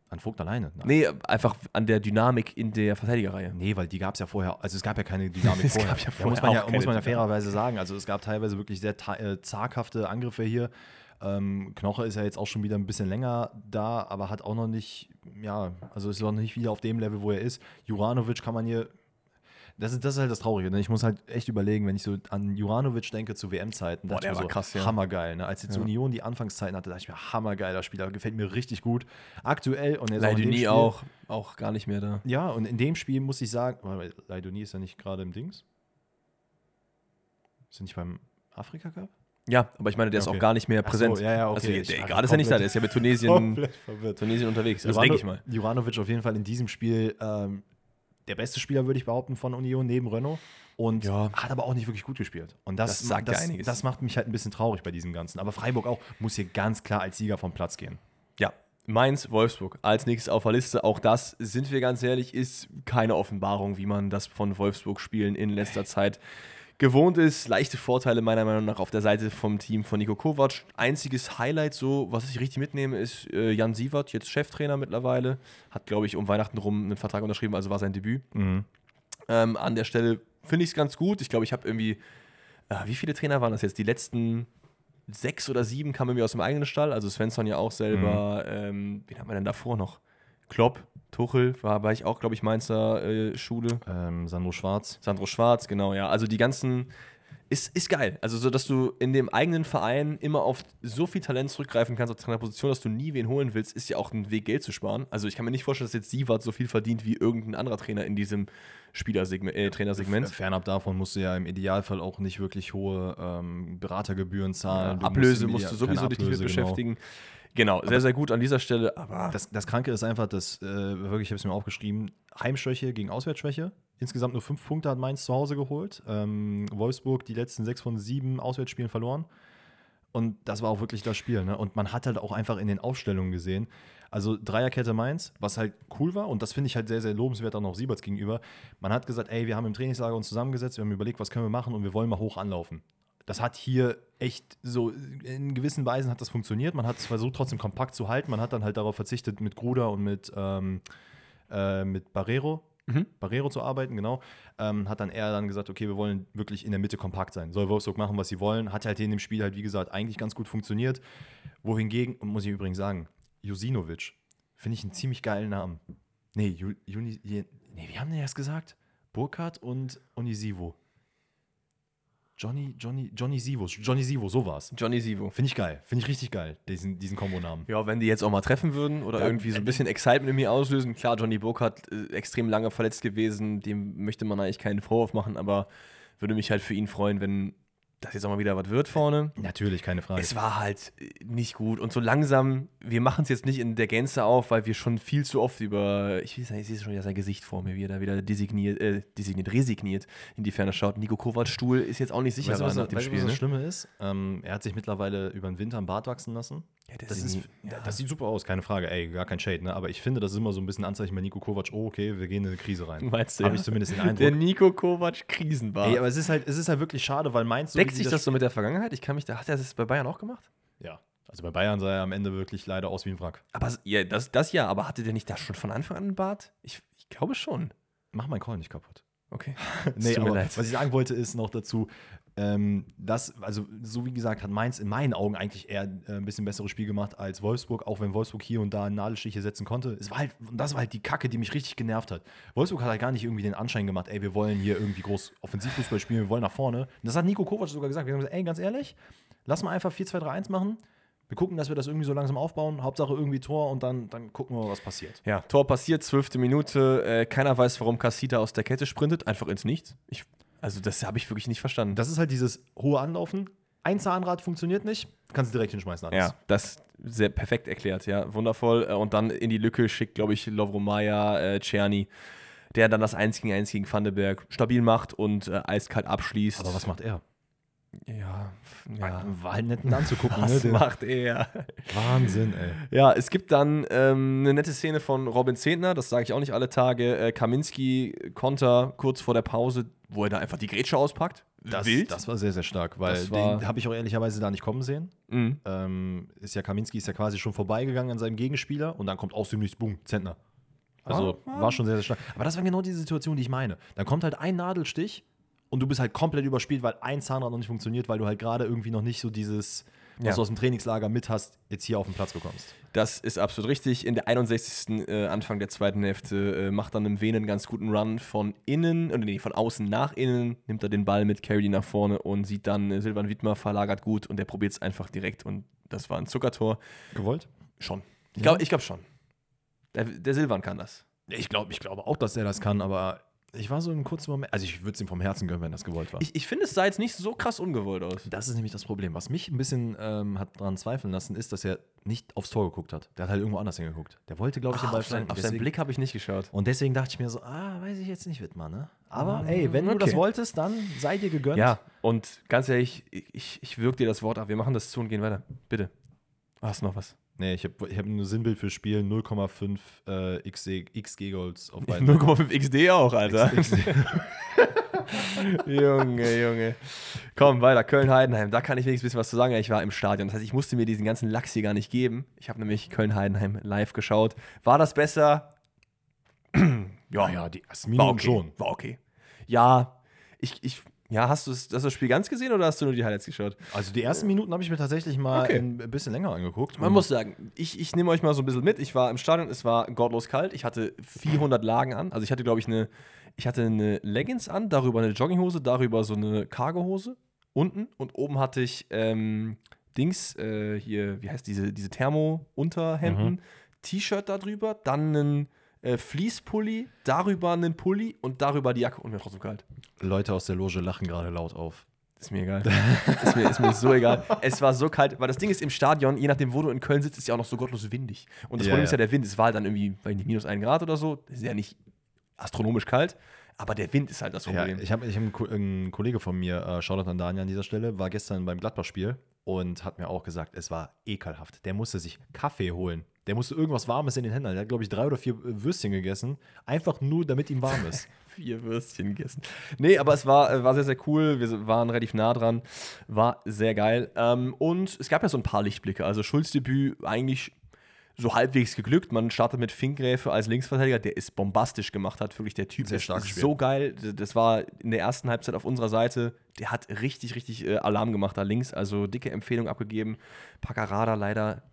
An Vogt alleine? Nein. Nee, einfach an der Dynamik in der Verteidigerreihe. Nee, weil die gab es ja vorher, also es gab ja keine Dynamik Es vorher. gab ja vorher muss man ja, muss man ja fairerweise sagen. Also es gab teilweise wirklich sehr äh, zaghafte Angriffe hier. Ähm, Knoche ist ja jetzt auch schon wieder ein bisschen länger da, aber hat auch noch nicht, ja, also ist noch nicht wieder auf dem Level, wo er ist. Juranovic kann man hier, das ist, das ist halt das Traurige. Ne? Ich muss halt echt überlegen, wenn ich so an Juranovic denke zu WM-Zeiten, dachte ich der mir war krass, ja. hammergeil. Ne? Als jetzt Ja. Union die Anfangszeiten hatte, dachte ich mir, hammergeiler Spieler, gefällt mir richtig gut. Aktuell und jetzt auch in dem Leiduni Spiel- auch, auch gar nicht mehr da. ja, und in dem Spiel muss ich sagen, Leidoni ist ja nicht gerade im Dings. Ist er nicht beim Afrika Cup? Ja, aber ich meine, der ist Okay. auch gar nicht mehr Ach so, präsent. ja, ja, okay. Also, Ich der, gerade ist er nicht da, der ist ja mit Tunesien. Tunesien unterwegs. Das Jurano- denke ich mal. Juranovic auf jeden Fall in diesem Spiel ähm, der beste Spieler, würde ich behaupten, von Union neben Renault. Und Ja. hat aber auch nicht wirklich gut gespielt. Und das, Das sagt ja das, einiges. das macht mich halt ein bisschen traurig bei diesem Ganzen. Aber Freiburg auch muss hier ganz klar als Sieger vom Platz gehen. Ja, Mainz, Wolfsburg als nächstes auf der Liste. Auch das, sind wir ganz ehrlich, ist keine Offenbarung, wie man das von Wolfsburg-Spielen in letzter Zeit gewohnt ist. Leichte Vorteile meiner Meinung nach auf der Seite vom Team von Nico Kovac. Einziges Highlight, so was ich richtig mitnehme, ist äh, Jan Sievert, jetzt Cheftrainer mittlerweile. Hat, glaube ich, um Weihnachten rum einen Vertrag unterschrieben, also war sein Debüt. Ähm, an der Stelle finde ich es ganz gut. Ich glaube, ich habe irgendwie, äh, wie viele Trainer waren das jetzt? Die letzten sechs oder sieben kamen mir aus dem eigenen Stall. Also Svensson ja auch selber. Ähm, wen haben wir denn davor noch? Klopp, Tuchel, war, war ich auch, glaube ich, Mainzer äh, Schule. Ähm, Sandro Schwarz. Sandro Schwarz, genau, ja. Also die ganzen. Ist, ist geil. Also, so dass du in dem eigenen Verein immer auf so viel Talent zurückgreifen kannst auf Trainerposition, dass du nie wen holen willst, ist ja auch ein Weg, Geld zu sparen. Also, ich kann mir nicht vorstellen, dass jetzt Sievert so viel verdient wie irgendein anderer Trainer in diesem Spielersegment, äh, Trainersegment. Fernab davon musst du ja im Idealfall auch nicht wirklich hohe ähm, Beratergebühren zahlen. Du Ablöse im musst du sowieso dich nicht mit Ablöse, genau. Genau, sehr, sehr gut an dieser Stelle. Aber Das, das Kranke ist einfach, dass, äh, wirklich, ich habe es mir aufgeschrieben, Heimschwäche gegen Auswärtsschwäche. Insgesamt nur fünf Punkte hat Mainz zu Hause geholt. Ähm, Wolfsburg die letzten sechs von sieben Auswärtsspielen verloren. Und das war auch wirklich das Spiel. Ne? Und man hat halt auch einfach in den Aufstellungen gesehen, also Dreierkette Mainz, was halt cool war und das finde ich halt sehr, sehr lobenswert auch noch Sieberts gegenüber. Man hat gesagt, ey, wir haben im Trainingslager uns zusammengesetzt, wir haben überlegt, was können wir machen und wir wollen mal hoch anlaufen. Das hat hier echt so, in gewissen Weisen hat das funktioniert. Man hat es versucht, trotzdem kompakt zu halten. Man hat dann halt darauf verzichtet, mit Gruder und mit, ähm, äh, mit Barrero, Mhm. Barrero zu arbeiten, genau. Ähm, hat dann eher dann gesagt, okay, wir wollen wirklich in der Mitte kompakt sein. Soll Wolfsburg machen, was sie wollen. Hat halt in dem Spiel halt, wie gesagt, eigentlich ganz gut funktioniert. Wohingegen, und muss ich übrigens sagen, Jusinovic, finde ich einen ziemlich geilen Namen. Nee, Ju, Juni, nee, wie haben die das gesagt? Burkhardt und Onisivo. Johnny, Johnny, Johnny Sivo, Johnny Sivo, so war's. Johnny Sivo. Finde ich geil, finde ich richtig geil, diesen, diesen Kombonamen. Ja, wenn die jetzt auch mal treffen würden oder Ja, irgendwie so ein bisschen Excitement in mir auslösen. Klar, Johnny Burkhardt äh, extrem lange verletzt gewesen, dem möchte man eigentlich keinen Vorwurf machen, aber würde mich halt für ihn freuen, wenn das jetzt auch mal wieder was wird vorne. Natürlich, keine Frage. Es war halt äh, nicht gut. Und so langsam, wir machen es jetzt nicht in der Gänze auf, weil wir schon viel zu oft über, ich weiß nicht, ich sehe schon wieder sein Gesicht vor mir, wie er da wieder designiert, äh, designiert, resigniert in die Ferne schaut. Nico Kovacs Stuhl ist jetzt auch nicht sicher Weißt was, nach dem weißt Spiel. was das Ne? Schlimme ist? Ähm, er hat sich mittlerweile über den Winter einen Bart wachsen lassen. Ja, der Das, ist ja. das sieht super aus, keine Frage. Ey, gar kein Shade, ne? Aber ich finde, das ist immer so ein bisschen Anzeichen bei Nico Kovac, oh, okay, wir gehen in eine Krise rein. Meinst du, Habe ja? ich zumindest den Der Eindruck. Nico Kovac Krisenbart. Ey, aber es ist halt, es ist halt wirklich schade, weil Mainz so Deckt sich die das so mit der Vergangenheit? Ich kann mich da, hat er das bei Bayern auch gemacht? Ja. Also bei Bayern sah er am Ende wirklich leider aus wie ein Wrack. Aber ja, das, das ja, aber hatte der nicht da schon von Anfang an einen Bart? Ich, ich glaube schon. Mach meinen Call nicht kaputt. Okay. Nee, tut mir aber leid. was ich sagen wollte, ist noch dazu, ähm, das, also so wie gesagt, hat Mainz in meinen Augen eigentlich eher äh, ein bisschen besseres Spiel gemacht als Wolfsburg, auch wenn Wolfsburg hier und da Nadelstiche setzen konnte. Es war halt, das war halt die Kacke, die mich richtig genervt hat. Wolfsburg hat halt gar nicht irgendwie den Anschein gemacht, ey, wir wollen hier irgendwie groß Offensivfußball spielen, wir wollen nach vorne. Und das hat Nico Kovac sogar gesagt. Wir haben gesagt, ey, ganz ehrlich, lass mal einfach 4-2-3-1 machen. Wir gucken, dass wir das irgendwie so langsam aufbauen. Hauptsache irgendwie Tor und dann, dann gucken wir mal, was passiert. Ja, Tor passiert, zwölfte Minute. Äh, keiner weiß, warum Casita aus der Kette sprintet. Einfach ins Nichts. Ich, also, das habe ich wirklich nicht verstanden. Das ist halt dieses hohe Anlaufen. Ein Zahnrad funktioniert nicht, kannst du direkt hinschmeißen. Alles. ja, das sehr perfekt erklärt, ja. Wundervoll. Äh, Und dann in die Lücke schickt, glaube ich, Lovromaya, äh, Czerny, der dann das 1 gegen 1 gegen Vandenberg stabil macht und äh, eiskalt abschließt. Aber was macht er? Ja, ja. War halt nett anzugucken. Was ne? macht er? Wahnsinn, ey. Ja, es gibt dann ähm, eine nette Szene von Robin Zehntner, das sage ich auch nicht alle Tage. Äh, Kaminski Konter kurz vor der Pause, wo er da einfach die Grätsche auspackt. Das, Wild. das war sehr, sehr stark, weil Das den habe ich auch ehrlicherweise da nicht kommen sehen. Mhm. Ähm, ist ja Kaminski ist ja quasi schon vorbeigegangen an seinem Gegenspieler und dann kommt aus dem Nichts, boom, Zentner. Also war schon sehr, sehr stark. Aber das war genau diese Situation, die ich meine. Dann kommt halt ein Nadelstich und du bist halt komplett überspielt, weil ein Zahnrad noch nicht funktioniert, weil du halt gerade irgendwie noch nicht so dieses, was Ja. du aus dem Trainingslager mit hast, jetzt hier auf den Platz bekommst. Das ist absolut richtig. In der 61. Äh, Anfang der zweiten Hälfte äh, macht dann im Venen einen ganz guten Run von innen, oder nee, von außen nach innen, nimmt er den Ball mit, carry nach vorne und sieht dann äh, Silvan Wiedmer verlagert gut und der probiert es einfach direkt und das war ein Zuckertor. Gewollt? Schon. Ich glaube ich glaub schon. Der, der Silvan kann das. Ich glaube ich glaube auch, dass er das kann, aber ich war so einem kurzen Moment, also ich würde es ihm vom Herzen gönnen, wenn das gewollt war. Ich, ich finde, es sah jetzt nicht so krass ungewollt aus. Das ist nämlich das Problem. Was mich ein bisschen ähm, hat daran zweifeln lassen, ist, dass er nicht aufs Tor geguckt hat. Der hat halt irgendwo anders hingeguckt. Der wollte, glaube ich, den Ball auf, auf seinen Blick habe ich nicht geschaut. Und deswegen dachte ich mir so, ah, weiß ich jetzt nicht, Wittmann, ne? Aber Ah, ey, wenn du okay. das wolltest, dann sei dir gegönnt. Ja, und ganz ehrlich, ich, ich wirke dir das Wort ab. Wir machen das zu und gehen weiter. Bitte. Hast du noch was? Nee, ich habe ich hab nur Sinnbild für Spiel 0,5 äh, XG XG-Goals auf beiden. 0,5 XD auch, Alter. XD. Junge, Junge. Komm, weiter. Köln-Heidenheim. Da kann ich wenigstens ein bisschen was zu sagen. Ich war im Stadion. Das heißt, ich musste mir diesen ganzen Lachs hier gar nicht geben. Ich habe nämlich Köln-Heidenheim live geschaut. War das besser? ja, ja, die ersten war okay. schon. War okay. Ja, ich, ich, ja, hast du das, hast das Spiel ganz gesehen oder hast du nur die Highlights geschaut? Also die ersten Minuten habe ich mir tatsächlich mal Okay. ein bisschen länger angeguckt. Man muss sagen, ich, ich nehme euch mal so ein bisschen mit. Ich war im Stadion, es war gottlos kalt. Ich hatte 400 Lagen an. Also ich hatte, glaube ich, eine, ich hatte eine Leggings an, darüber eine Jogginghose, darüber so eine Cargohose unten und oben hatte ich ähm, Dings, äh, hier, wie heißt diese, diese Thermo-Unterhemden, T-Shirt darüber, dann einen äh, Fleece-Pulli, darüber einen Pulli und darüber die Jacke und mir trotzdem kalt. Leute aus der Loge lachen gerade laut auf. Ist mir egal. ist, mir, ist mir so egal. Es war so kalt, weil das Ding ist im Stadion, je nachdem, wo du in Köln sitzt, ist ja auch noch so gottlos windig. Und das Ja, Problem ist ja. ja der Wind. Es war halt dann irgendwie, nicht, minus ein Grad oder so. Das ist ja nicht astronomisch kalt, aber der Wind ist halt das Ja, Problem. ich habe ich hab einen, Ko- ein Kollege von mir, äh, Shoutout an Daniel an dieser Stelle, war gestern beim Gladbach-Spiel und hat mir auch gesagt, es war ekelhaft. Der musste sich Kaffee holen. Der musste irgendwas Warmes in den Händen halten. Der hat, glaube ich, drei oder vier äh, Würstchen gegessen, einfach nur, damit ihm warm ist. Vier Würstchen gegessen. Nee, aber es war, äh, war sehr, sehr cool. Wir waren relativ nah dran. War sehr geil. Ähm, und es gab ja so ein paar Lichtblicke. Also Schulz-Debüt eigentlich so halbwegs geglückt. Man startet mit Finkgräfe als Linksverteidiger, der es bombastisch gemacht hat. Wirklich, der Typ Sehr ist starkes Spiel. so geil. Das war in der ersten Halbzeit auf unserer Seite. Der hat richtig, richtig äh, Alarm gemacht da links. Also dicke Empfehlung abgegeben. Paccarada leider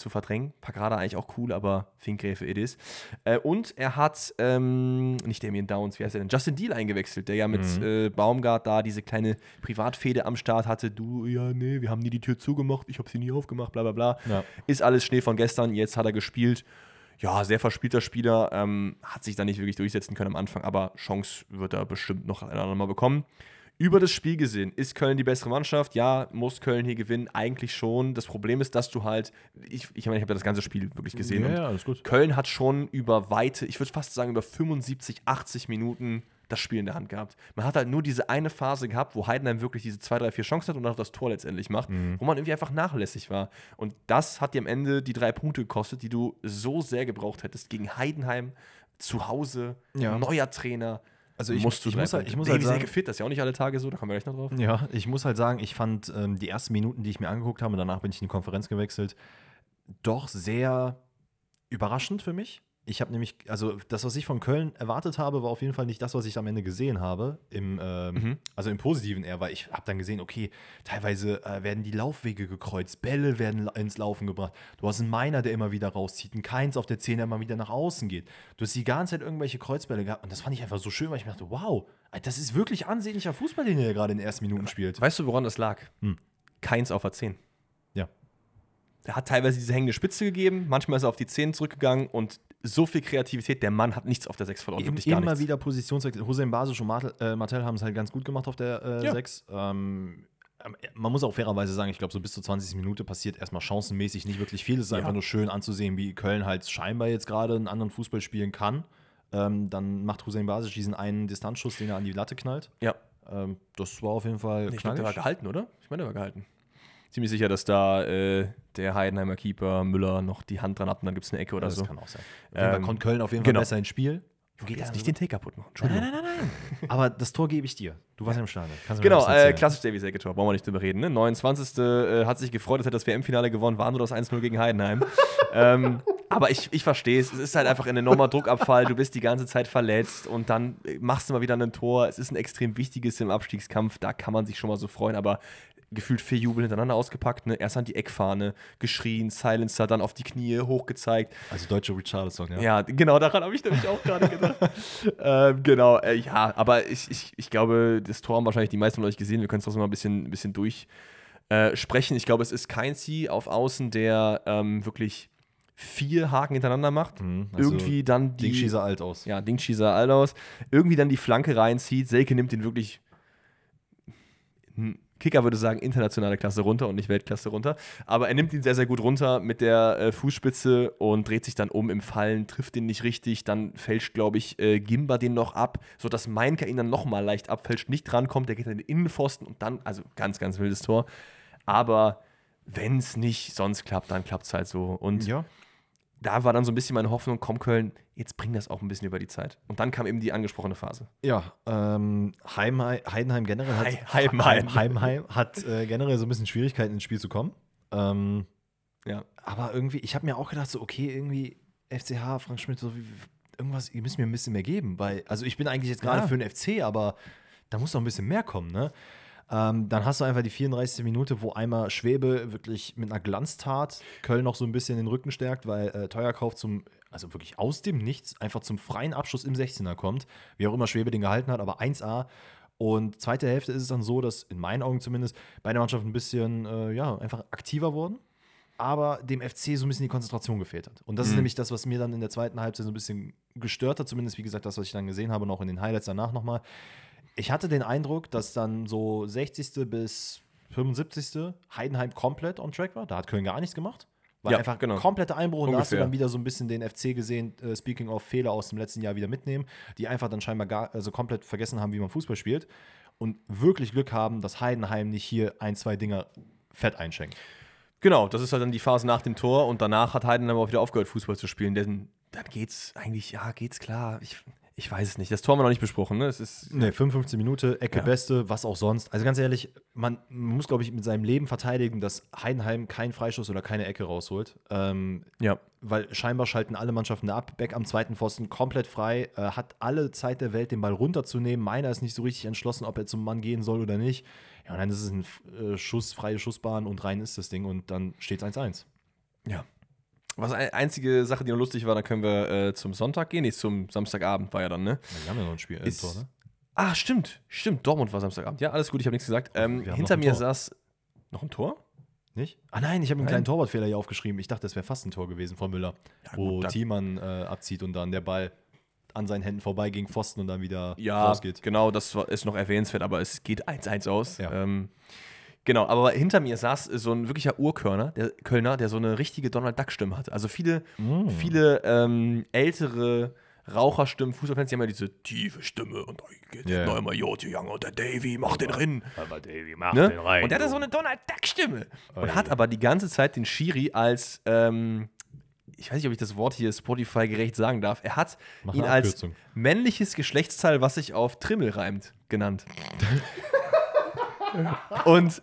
zu verdrängen. Pagrada eigentlich auch cool, aber Finkgräfe it is. Äh, und er hat, ähm, nicht Damien Downs, wie heißt er denn? Justin Deal eingewechselt, der ja mit Mhm. äh, Baumgart da diese kleine Privatfehde am Start hatte. Du, ja, nee, wir haben nie die Tür zugemacht, ich habe sie nie aufgemacht, bla bla bla. Ja. Ist alles Schnee von gestern, jetzt hat er gespielt. Ja, sehr verspielter Spieler, ähm, hat sich da nicht wirklich durchsetzen können am Anfang, aber Chance wird er bestimmt noch ein andermal bekommen. Über das Spiel gesehen, ist Köln die bessere Mannschaft? Ja, muss Köln hier gewinnen? Eigentlich schon. Das Problem ist, dass du halt, ich, ich meine, ich habe ja das ganze Spiel wirklich gesehen. und ja, alles gut. Köln hat schon über weite, ich würde fast sagen, über 75, 80 Minuten das Spiel in der Hand gehabt. Man hat halt nur diese eine Phase gehabt, wo Heidenheim wirklich diese zwei, drei, vier Chancen hat und dann auch das Tor letztendlich macht, wo man irgendwie einfach nachlässig war. Und das hat dir am Ende die drei Punkte gekostet, die du so sehr gebraucht hättest gegen Heidenheim zu Hause, Ja. neuer Trainer. Also ich- musst du ich muss halt- ich muss halt sehr sagen- gefit, das ist ja auch nicht alle Tage so, da kommen wir gleich noch drauf. Ja, ich muss halt sagen, ich fand ähm, die ersten Minuten, die ich mir angeguckt habe, danach bin ich in die Konferenz gewechselt, doch sehr überraschend für mich. Ich habe nämlich, also das, was ich von Köln erwartet habe, war auf jeden Fall nicht das, was ich am Ende gesehen habe. Im, ähm, Mhm. Also im Positiven eher, weil ich habe dann gesehen, okay, teilweise äh, werden die Laufwege gekreuzt, Bälle werden ins Laufen gebracht. Du hast einen Meiner, der immer wieder rauszieht, einen Keins auf der 10, der immer wieder nach außen geht. Du hast die ganze Zeit irgendwelche Kreuzbälle gehabt und das fand ich einfach so schön, weil ich mir dachte, wow, das ist wirklich ansehnlicher Fußball, den er gerade in den ersten Minuten spielt. Weißt du, woran das lag? Hm. Keins auf der 10. Ja. Er hat teilweise diese hängende Spitze gegeben, manchmal ist er auf die 10 zurückgegangen und so viel Kreativität, der Mann hat nichts auf der 6 verloren, Eben, immer nichts. wieder Positionswechsel. Hussein Basic und Martel, äh, Martel haben es halt ganz gut gemacht auf der äh, Ja. 6. Ähm, ähm, man muss auch fairerweise sagen, ich glaube, so bis zur 20. Minute passiert erstmal chancenmäßig nicht wirklich viel. Es ist Ja. einfach nur schön anzusehen, wie Köln halt scheinbar jetzt gerade einen anderen Fußball spielen kann. Ähm, dann macht Hussein Basic diesen einen Distanzschuss, den er an die Latte knallt. Ja, Ähm, das war auf jeden Fall ich glaube, der war gehalten, oder? Ich meine, der war gehalten. Ziemlich sicher, dass da äh, der Heidenheimer Keeper Müller noch die Hand dran hat und dann gibt es eine Ecke oder Ja, das so. kann auch sein. Ähm, kommt Köln auf jeden Fall genau. besser ins Spiel. Geht Ja, jetzt nicht so- den Tee kaputt machen. Entschuldigung. Nein, nein, nein, nein. Aber das Tor gebe ich dir. Du warst ja im Stadion. Du Genau, äh, klassisch Davy Selke-Tor, brauchen wir nicht drüber reden. Ne? 29. Äh, hat sich gefreut, dass er das WM-Finale gewonnen, war nur das 1-0 gegen Heidenheim. ähm, aber ich, ich verstehe es, es ist halt einfach ein enormer Druckabfall, du bist die ganze Zeit verletzt und dann äh, machst du mal wieder ein Tor. Es ist ein extrem wichtiges im Abstiegskampf, da kann man sich schon mal so freuen, aber gefühlt vier Jubel hintereinander ausgepackt, ne? erst an die Eckfahne, geschrien, Silencer, dann auf die Knie, hochgezeigt. Also deutsche Richarlison, ja. Ja, genau, daran habe ich nämlich auch gerade gedacht. ähm, genau, äh, ja, aber ich, ich, ich glaube, das Tor haben wahrscheinlich die meisten von euch gesehen. Wir können es trotzdem mal ein bisschen, ein bisschen durch äh, sprechen. Ich glaube, es ist kein Sie auf Außen, der ähm, wirklich vier Haken hintereinander macht. Mhm, also Irgendwie dann die. Ding alt aus. Ja, Ding schießer alt aus. Irgendwie dann die Flanke reinzieht. Selke nimmt ihn wirklich. hm, Kicker würde sagen, internationale Klasse runter und nicht Weltklasse runter. Aber er nimmt ihn sehr, sehr gut runter mit der äh, Fußspitze und dreht sich dann um im Fallen, trifft ihn nicht richtig. Dann fälscht, glaube ich, äh, Gimba den noch ab, sodass Meinker ihn dann nochmal leicht abfälscht, nicht drankommt. Der geht dann in den Innenpfosten und dann, also ganz, ganz wildes Tor. Aber wenn es nicht sonst klappt, dann klappt es halt so. Und Ja. Da war dann so ein bisschen meine Hoffnung, komm Köln, jetzt bring das auch ein bisschen über die Zeit. Und dann kam eben die angesprochene Phase. Ja, ähm, Heim, Heidenheim generell hat, Hei- Heimheim. Heimheim hat äh, generell so ein bisschen Schwierigkeiten ins Spiel zu kommen. Ähm, Ja. aber irgendwie, ich habe mir auch gedacht, so, okay, irgendwie FCH, Frank Schmidt, so wie, irgendwas, ihr müsst mir ein bisschen mehr geben, weil, also ich bin eigentlich jetzt gerade Ja. für den FC, aber da muss doch ein bisschen mehr kommen, ne? Ähm, dann hast du einfach die 34. Minute, wo einmal Schwebe wirklich mit einer Glanztat Köln noch so ein bisschen den Rücken stärkt, weil äh, Teuerkauf zum, also wirklich aus dem Nichts, einfach zum freien Abschluss im 16er kommt. Wie auch immer Schwebe den gehalten hat, aber 1A. Und zweite Hälfte ist es dann so, dass in meinen Augen zumindest beide Mannschaften ein bisschen, äh, ja, einfach aktiver wurden aber dem FC so ein bisschen die Konzentration gefehlt hat. Und das ist Mhm. nämlich das, was mir dann in der zweiten Halbzeit so ein bisschen gestört hat, zumindest wie gesagt, das, was ich dann gesehen habe und auch in den Highlights danach nochmal. Ich hatte den Eindruck, dass dann so 60. bis 75. Heidenheim komplett on track war. Da hat Köln gar nichts gemacht. War Ja, einfach genau. kompletter Einbruch und da hast du dann wieder so ein bisschen den FC gesehen, äh, speaking of Fehler aus dem letzten Jahr wieder mitnehmen, die einfach dann scheinbar gar, also komplett vergessen haben, wie man Fußball spielt und wirklich Glück haben, dass Heidenheim nicht hier ein, zwei Dinger fett einschenkt. Genau, das ist halt dann die Phase nach dem Tor und danach hat Heidenheim auch wieder aufgehört, Fußball zu spielen. Denn dann geht's eigentlich, ja, geht's klar. Ich, ich weiß es nicht. Das Tor haben wir noch nicht besprochen, ne? Es ist. Nee, 55 Minute, Ecke Ja. Beste, was auch sonst. Also ganz ehrlich, man muss, glaube ich, mit seinem Leben verteidigen, dass Heidenheim keinen Freischuss oder keine Ecke rausholt. Ähm, Ja. weil scheinbar schalten alle Mannschaften ab. Beck am zweiten Pfosten komplett frei, äh, hat alle Zeit der Welt, den Ball runterzunehmen. Meiner ist nicht so richtig entschlossen, ob er zum Mann gehen soll oder nicht. Ja, und dann ist es ein äh, Schuss, freie Schussbahn und rein ist das Ding und dann steht es 1-1. Ja. Was ein, einzige Sache, die noch lustig war, da können wir äh, zum Sonntag gehen. Nee, zum Samstagabend war ja dann, ne? Wir haben ja noch ein Spiel, äh, Ist- Tor, ne? Ah, stimmt. Stimmt, Dortmund war Samstagabend. Ja, alles gut, ich habe nichts gesagt. Ähm, hinter mir Tor. saß. Noch ein Tor? Nicht? Ah nein, ich habe einen kleinen Torwartfehler hier aufgeschrieben. Ich dachte, das wäre fast ein Tor gewesen von Müller, Ja, wo gut, Thiemann äh, abzieht und dann der Ball an seinen Händen vorbei gegen Pfosten und dann wieder Ja, rausgeht. genau, das ist noch erwähnenswert, aber es geht 1-1 aus. Ja. Ähm, genau, aber hinter mir saß so ein wirklicher Urkölner, der Kölner, der so eine richtige Donald Duck-Stimme hat. Also viele, Mm. viele ähm, ältere Raucherstimmen, Fußballfans, die haben ja diese tiefe Stimme und da geht Ja, der ja. Majote Young und der Davy macht den rein. Aber Davy, mach Ne? Und der hatte so eine Donald Duck-Stimme. Und Oi. hat aber die ganze Zeit den Schiri als, ähm, ich weiß nicht, ob ich das Wort hier Spotify gerecht sagen darf, er hat Mach ihn als männliches Geschlechtsteil, was sich auf Trimmel reimt, genannt. Und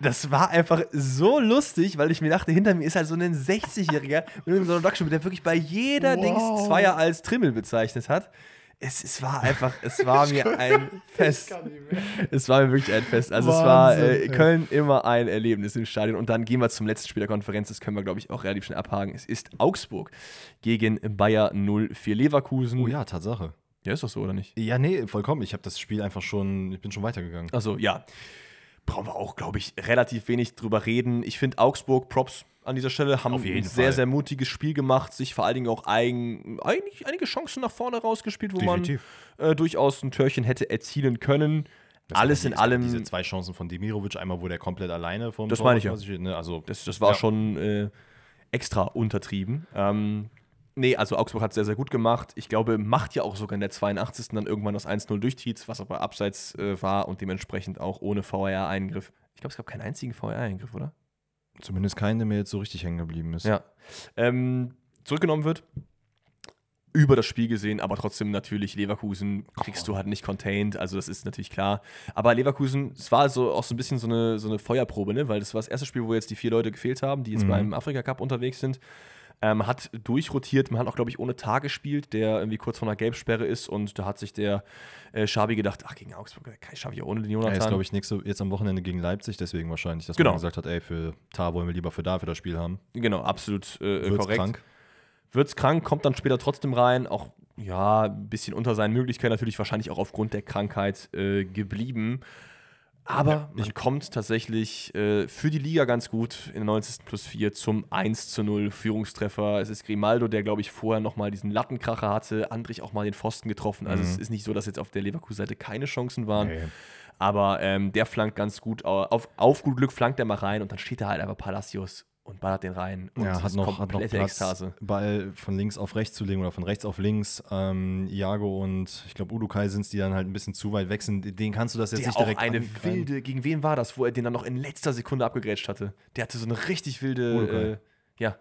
das war einfach so lustig, weil ich mir dachte, hinter mir ist halt so ein 60-Jähriger mit so einer Duckstimme, der wirklich bei jeder Wow. Dings Zweier als Trimmel bezeichnet hat. Es, es war einfach, es war mir ein Fest. Es war mir wirklich ein Fest. Also es war Wahnsinn, äh. Köln immer ein Erlebnis im Stadion. Und dann gehen wir zum letzten Spiel der Konferenz. Das können wir, glaube ich, auch relativ schnell abhaken. Es ist Augsburg gegen Bayer 04 Leverkusen. Oh ja, Tatsache. Ja, ist doch so, oder nicht? Ja, nee, vollkommen. Ich habe das Spiel einfach schon, ich bin schon weitergegangen. Also ja, brauchen wir auch, glaube ich, relativ wenig drüber reden. Ich finde Augsburg, Props an dieser Stelle, haben ein sehr, Fall. sehr mutiges Spiel gemacht, sich vor allen Dingen auch eigen, eigentlich einige Chancen nach vorne rausgespielt, wo Definitiv. man äh, durchaus ein Törchen hätte erzielen können. Alles Aber in allem, Diese zwei Chancen von Demirovic, einmal, wo der komplett alleine vom Das Torwart meine ich ja. steht, ne? Also, das, das war Ja. schon äh, extra untertrieben. Ähm, nee, also Augsburg hat sehr, sehr gut gemacht. Ich glaube, macht ja auch sogar in der 82. dann irgendwann das 1-0 durchzieht, was aber abseits äh, war und dementsprechend auch ohne VR-Eingriff. Ich glaube, es gab keinen einzigen VR-Eingriff, oder? zumindest keinen, der mir jetzt so richtig hängen geblieben ist. Ja. Ähm, zurückgenommen wird. Über das Spiel gesehen, aber trotzdem natürlich Leverkusen kriegst du halt nicht contained, also das ist natürlich klar. Aber Leverkusen, es war so auch so ein bisschen so eine, so eine Feuerprobe, ne? weil das war das erste Spiel, wo jetzt die vier Leute gefehlt haben, die jetzt Mhm. beim Afrika Cup unterwegs sind. Ähm, hat durchrotiert, man hat auch, glaube ich, ohne Tar gespielt, der irgendwie kurz vor einer Gelbsperre ist und da hat sich der äh, Schabi gedacht, ach, gegen Augsburg, kann ich schaffe ich ja ohne den Er Jonathan. ist, glaube ich, nächste, jetzt am Wochenende gegen Leipzig, deswegen wahrscheinlich, dass Genau. man gesagt hat, ey, für Tar wollen wir lieber für da für das Spiel haben. genau, absolut äh, Wird's korrekt. krank. Wird's krank, kommt dann später trotzdem rein, auch ja, ein bisschen unter seinen Möglichkeiten, natürlich wahrscheinlich auch aufgrund der Krankheit äh, geblieben. Aber man kommt tatsächlich äh, für die Liga ganz gut in der 90. plus 4 zum 1 zu 0 Führungstreffer. Es ist Grimaldo, der, glaube ich, vorher nochmal diesen Lattenkracher hatte. Andrich auch mal den Pfosten getroffen. Also es ist nicht so, dass jetzt auf der Leverkusen-Seite keine Chancen waren. Nee. Aber ähm, der flankt ganz gut. au- Auf, auf gut Glück flankt er mal rein und dann steht da halt einfach Palacios und ballert den rein. Und Ja, hat noch, hat noch Platz, Ekstase. Ball von links auf rechts zu legen oder von rechts auf links. Ähm, Iago und ich glaube Udukai sind es, die dann halt ein bisschen zu weit weg sind. Den kannst du das jetzt Der nicht auch direkt eine angreifen. wilde, gegen wen war das, wo er den dann noch in letzter Sekunde abgegrätscht hatte? Der hatte so eine richtig wilde, äh, ja,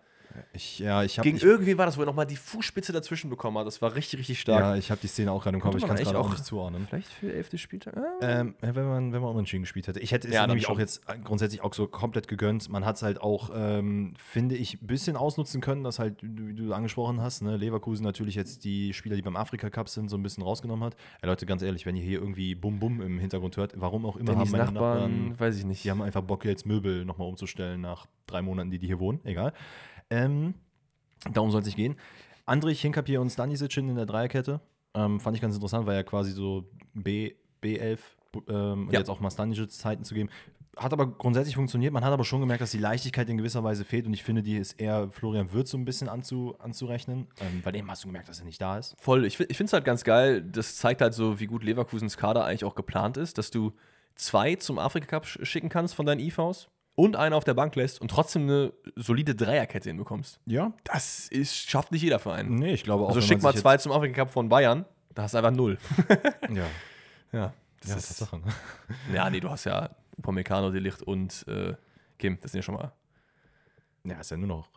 Ich, ja, ich habe gegen ich, irgendwen war das, wo er nochmal die Fußspitze dazwischen bekommen hat. Das war richtig, richtig stark. ja, ich hab die Szene auch gerade im Kopf, ich kann es gerade auch nicht zuordnen. Vielleicht für elfte Spieltag? Ah. Ähm, wenn man, wenn man unentschieden gespielt hätte. Ich hätte es Ja, nämlich auch jetzt grundsätzlich auch so komplett gegönnt. Man hat es halt auch, ähm, finde ich, ein bisschen ausnutzen können, dass halt, wie du angesprochen hast, ne, Leverkusen natürlich jetzt die Spieler, die beim Afrika Cup sind, so ein bisschen rausgenommen hat. Ey, Leute, ganz ehrlich, wenn ihr hier irgendwie Bum Bum im Hintergrund hört, warum auch immer Wenn haben die meine Nachbarn, Nachbarn, weiß ich nicht. die haben einfach Bock, jetzt Möbel nochmal umzustellen nach drei Monaten, die die hier wohnen. Egal. Ähm, darum soll es nicht gehen. Andrich, Hinkapier und Stanisic in der Dreierkette. Ähm, fand ich ganz interessant, weil ja quasi so B, B11 ähm, und Ja. jetzt auch mal Stanisic Zeiten zu geben. Hat aber grundsätzlich funktioniert. Man hat aber schon gemerkt, dass die Leichtigkeit in gewisser Weise fehlt und ich finde, die ist eher Florian Wirtz so ein bisschen anzu, anzurechnen. Ähm, bei dem hast du gemerkt, dass er nicht da ist. Voll. Ich, ich finde es halt ganz geil. Das zeigt halt so, wie gut Leverkusens Kader eigentlich auch geplant ist, dass du zwei zum Afrika Cup sch- schicken kannst von deinen IVs und einen auf der Bank lässt und trotzdem eine solide Dreierkette hinbekommst. Ja. Das ist, schafft nicht jeder Verein. Nee, ich glaube auch. Also schick mal zwei zum Afrika Cup von Bayern, da hast du einfach null. Ja, Ja, das ja, ist. Tatsache. Ne? Ja, nee, du hast ja Upamecano, Delicht und äh, Kim, das sind ja schon mal. Ja, ist ja nur noch.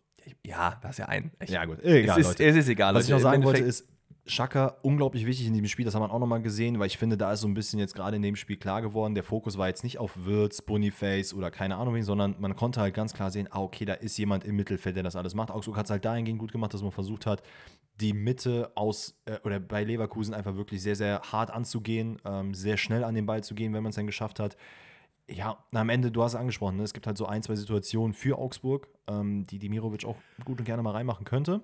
Ja, da hast ja einen. Ich, Ja, gut. Egal, es, ist, Leute. es ist egal. Was ich Leute. noch Im sagen wollte, ist, Schaka unglaublich wichtig in diesem Spiel. Das hat man auch nochmal gesehen, weil ich finde, da ist so ein bisschen jetzt gerade in dem Spiel klar geworden, der Fokus war jetzt nicht auf Wirtz, Boniface oder keine Ahnung wen, sondern man konnte halt ganz klar sehen, ah, okay, da ist jemand im Mittelfeld, der das alles macht. Augsburg hat es halt dahingehend gut gemacht, dass man versucht hat, die Mitte aus äh, oder bei Leverkusen einfach wirklich sehr, sehr hart anzugehen, ähm, sehr schnell an den Ball zu gehen, wenn man es dann geschafft hat. Ja, am Ende, du hast es angesprochen, ne? es gibt halt so ein, zwei Situationen für Augsburg, ähm, die Dimirovic auch gut und gerne mal reinmachen könnte.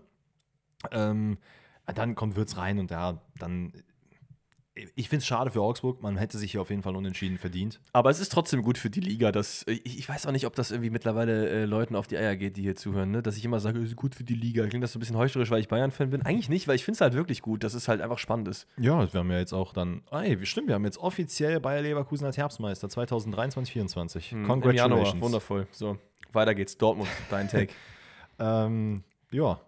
Ähm, dann kommt Würz rein und ja, dann ich finde es schade für Augsburg. Man hätte sich hier auf jeden Fall unentschieden verdient. Aber es ist trotzdem gut für die Liga. Dass, ich, ich weiß auch nicht, ob das irgendwie mittlerweile äh, Leuten auf die Eier geht, die hier zuhören. Ne? Dass ich immer sage, es ist gut für die Liga. Klingt das so ein bisschen heuchlerisch, weil ich Bayern-Fan bin? Eigentlich nicht, weil ich finde es halt wirklich gut, dass es halt einfach spannend ist. Ja, wir haben ja jetzt auch dann. Ey, stimmt, wir haben jetzt offiziell Bayer Leverkusen als Herbstmeister 2023, 2024. Hm, Congratulations. Januar, wundervoll. So, weiter geht's. Dortmund, dein Take. ähm, ja.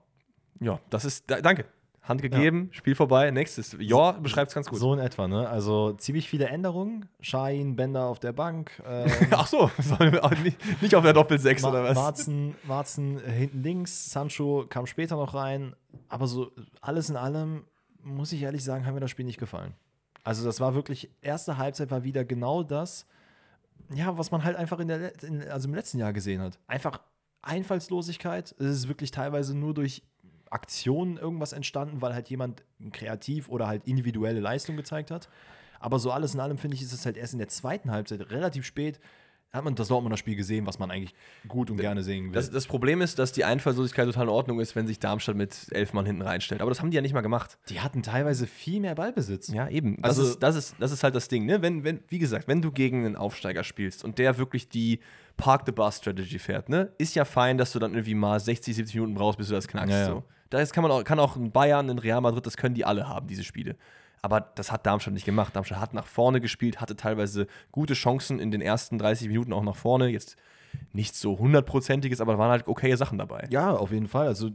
Ja, das ist. Da, danke. Hand gegeben, ja. Spiel vorbei, nächstes. Ja, beschreibt es ganz gut. So in etwa, ne? Also ziemlich viele Änderungen. Schein, Bender auf der Bank. Ähm, Ach so, nicht, nicht auf der Doppel-6 oder was? Marzen, Marzen hinten links, Sancho kam später noch rein. Aber so alles in allem, muss ich ehrlich sagen, haben mir das Spiel nicht gefallen. Also das war wirklich, erste Halbzeit war wieder genau das, ja, was man halt einfach in der, in, also im letzten Jahr gesehen hat. Einfach Einfallslosigkeit. Es ist wirklich teilweise nur durch Aktionen irgendwas entstanden, weil halt jemand kreativ oder halt individuelle Leistung gezeigt hat. Aber so alles in allem finde ich, ist es halt erst in der zweiten Halbzeit relativ spät, hat man das Dortmunder Spiel gesehen, was man eigentlich gut und gerne sehen will. Das, das, Problem ist, dass die Einfallslosigkeit total in Ordnung ist, wenn sich Darmstadt mit elf Mann hinten reinstellt. Aber das haben die ja nicht mal gemacht. Die hatten teilweise viel mehr Ballbesitz. Ja, eben. Das, also, ist, das, ist, das ist halt das Ding. Ne? Wenn, wenn, wie gesagt, wenn du gegen einen Aufsteiger spielst und der wirklich die Park the Bus Strategy fährt, ne? ist ja fein, dass du dann irgendwie mal 60, 70 Minuten brauchst, bis du das knackst. Ja, ja. So. Das kann man auch, kann auch ein Bayern, ein Real Madrid, das können die alle haben, diese Spiele. Aber das hat Darmstadt nicht gemacht. Darmstadt hat nach vorne gespielt, hatte teilweise gute Chancen in den ersten 30 Minuten auch nach vorne. Jetzt nichts so hundertprozentiges, aber waren halt okaye Sachen dabei. Ja, auf jeden Fall. Also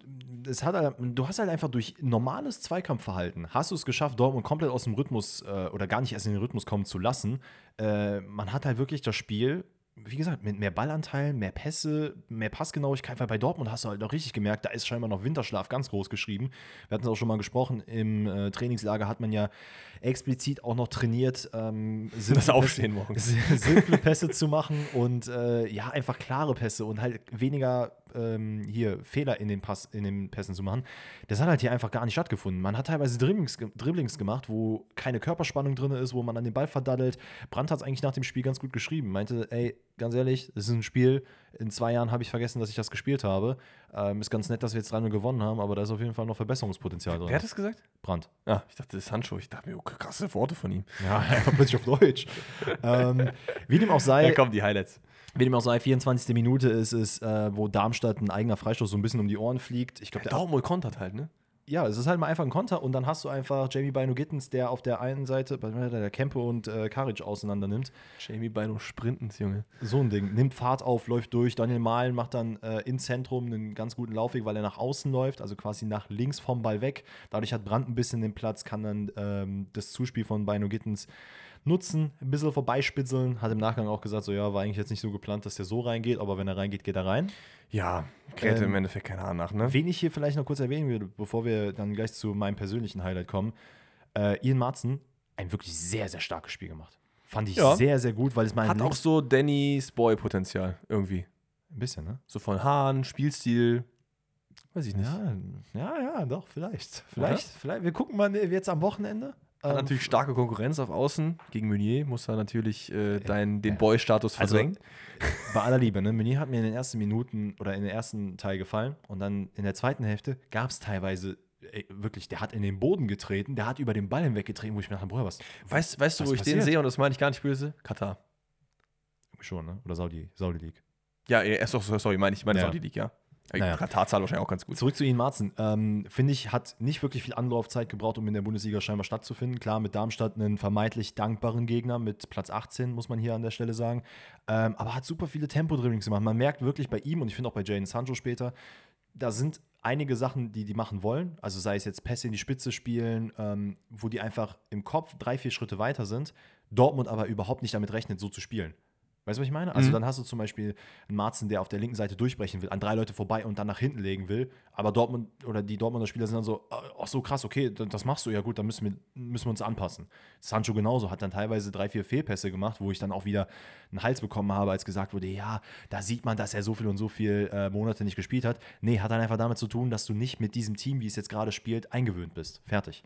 es hat, du hast halt einfach durch normales Zweikampfverhalten, hast du es geschafft, Dortmund komplett aus dem Rhythmus äh, oder gar nicht erst in den Rhythmus kommen zu lassen. Äh, man hat halt wirklich das Spiel wie gesagt, mit mehr Ballanteilen, mehr Pässe, mehr Passgenauigkeit, weil bei Dortmund hast du halt auch richtig gemerkt, da ist scheinbar noch Winterschlaf ganz groß geschrieben. Wir hatten es auch schon mal gesprochen, im äh, Trainingslager hat man ja explizit auch noch trainiert, ähm, das Aufstehen morgens. simple Pässe zu machen und äh, ja, einfach klare Pässe und halt weniger ähm, hier Fehler in den, Pass, in den Pässen zu machen. Das hat halt hier einfach gar nicht stattgefunden. Man hat teilweise Dribblings, Dribblings gemacht, wo keine Körperspannung drin ist, wo man an den Ball verdaddelt. Brandt hat es eigentlich nach dem Spiel ganz gut geschrieben. Meinte, ey, ganz ehrlich, das ist ein Spiel. In zwei Jahren habe ich vergessen, dass ich das gespielt habe. Ähm, ist ganz nett, dass wir jetzt 3 gewonnen haben, aber da ist auf jeden Fall noch Verbesserungspotenzial drin. Wer hat das gesagt? Brandt. Ja, ich dachte, das ist Handschuh. Ich dachte mir, oh, krasse Worte von ihm. Ja, einfach plötzlich auf Deutsch. ähm, wie dem auch sei. Da kommen die Highlights. Wie dem auch sei, 24. Minute ist es, äh, wo Darmstadt ein eigener Freistoß so ein bisschen um die Ohren fliegt. Ich glaube, ja, Dortmund kontert halt, ne? Ja, es ist halt mal einfach ein Konter und dann hast du einfach Jamie Bino Gittens, der auf der einen Seite der Kempe und äh, Karic auseinander nimmt. Jamie Bino Sprintens, Junge. So ein Ding. Nimmt Fahrt auf, läuft durch. Daniel Mahlen macht dann äh, im Zentrum einen ganz guten Laufweg, weil er nach außen läuft, also quasi nach links vom Ball weg. Dadurch hat Brandt ein bisschen den Platz, kann dann ähm, das Zuspiel von Bino Gittens nutzen, ein bisschen vorbeispitzeln. Hat im Nachgang auch gesagt, so ja, war eigentlich jetzt nicht so geplant, dass der so reingeht, aber wenn er reingeht, geht er rein. Ja, kräht ähm, im Endeffekt keine Ahnung nach, ne? Wen ich hier vielleicht noch kurz erwähnen würde, bevor wir dann gleich zu meinem persönlichen Highlight kommen. Äh, Ian Marzen, ein wirklich sehr, sehr starkes Spiel gemacht. Fand ich ja. sehr, sehr gut, weil es mal. Hat auch so Dannys Boy-Potenzial irgendwie. Ein bisschen, ne? So von Hahn, Spielstil. Weiß ich nicht. Ja, ja, ja doch, vielleicht. Vielleicht, ja? vielleicht. Wir gucken mal jetzt am Wochenende. Hat ähm, natürlich starke Konkurrenz auf Außen. Gegen Meunier muss er natürlich äh, dein, den Boy-Status also, verdrängen. Also, bei aller Liebe, ne? Meunier hat mir in den ersten Minuten oder in den ersten Teil gefallen. Und dann in der zweiten Hälfte gab es teilweise ey, wirklich, der hat in den Boden getreten, der hat über den Ball hinweggetreten, wo ich mir dachte, boah, was. Weißt, weißt was du, wo ich passiert? den sehe, und das meine ich gar nicht böse? Katar. Schon, ne? Oder Saudi, Saudi League. Ja, er ist doch, sorry, meine ich meine ja. Saudi League, ja. Naja. Katar wahrscheinlich auch ganz gut. Zurück zu Ihnen, Marzen. Ähm, Finde ich, hat nicht wirklich viel Anlaufzeit gebraucht, um in der Bundesliga scheinbar stattzufinden. Klar, mit Darmstadt einen vermeintlich dankbaren Gegner mit Platz 18, muss man hier an der Stelle sagen. Ähm, aber hat super viele Tempo-Dribblings gemacht. Man merkt wirklich bei ihm und ich finde auch bei Jaden Sancho später, da sind einige Sachen, die die machen wollen. Also sei es jetzt Pässe in die Spitze spielen, ähm, wo die einfach im Kopf drei, vier Schritte weiter sind. Dortmund aber überhaupt nicht damit rechnet, so zu spielen. Weißt du, was ich meine? Also mhm. dann hast du zum Beispiel einen Marzen, der auf der linken Seite durchbrechen will, an drei Leute vorbei und dann nach hinten legen will. Aber Dortmund oder die Dortmunder Spieler sind dann so, ach so krass, okay, das machst du ja gut, dann müssen wir, müssen wir uns anpassen. Sancho genauso hat dann teilweise drei, vier Fehlpässe gemacht, wo ich dann auch wieder einen Hals bekommen habe, als gesagt wurde, ja, da sieht man, dass er so viel und so viel äh, Monate nicht gespielt hat. Nee, hat dann einfach damit zu tun, dass du nicht mit diesem Team, wie es jetzt gerade spielt, eingewöhnt bist. Fertig.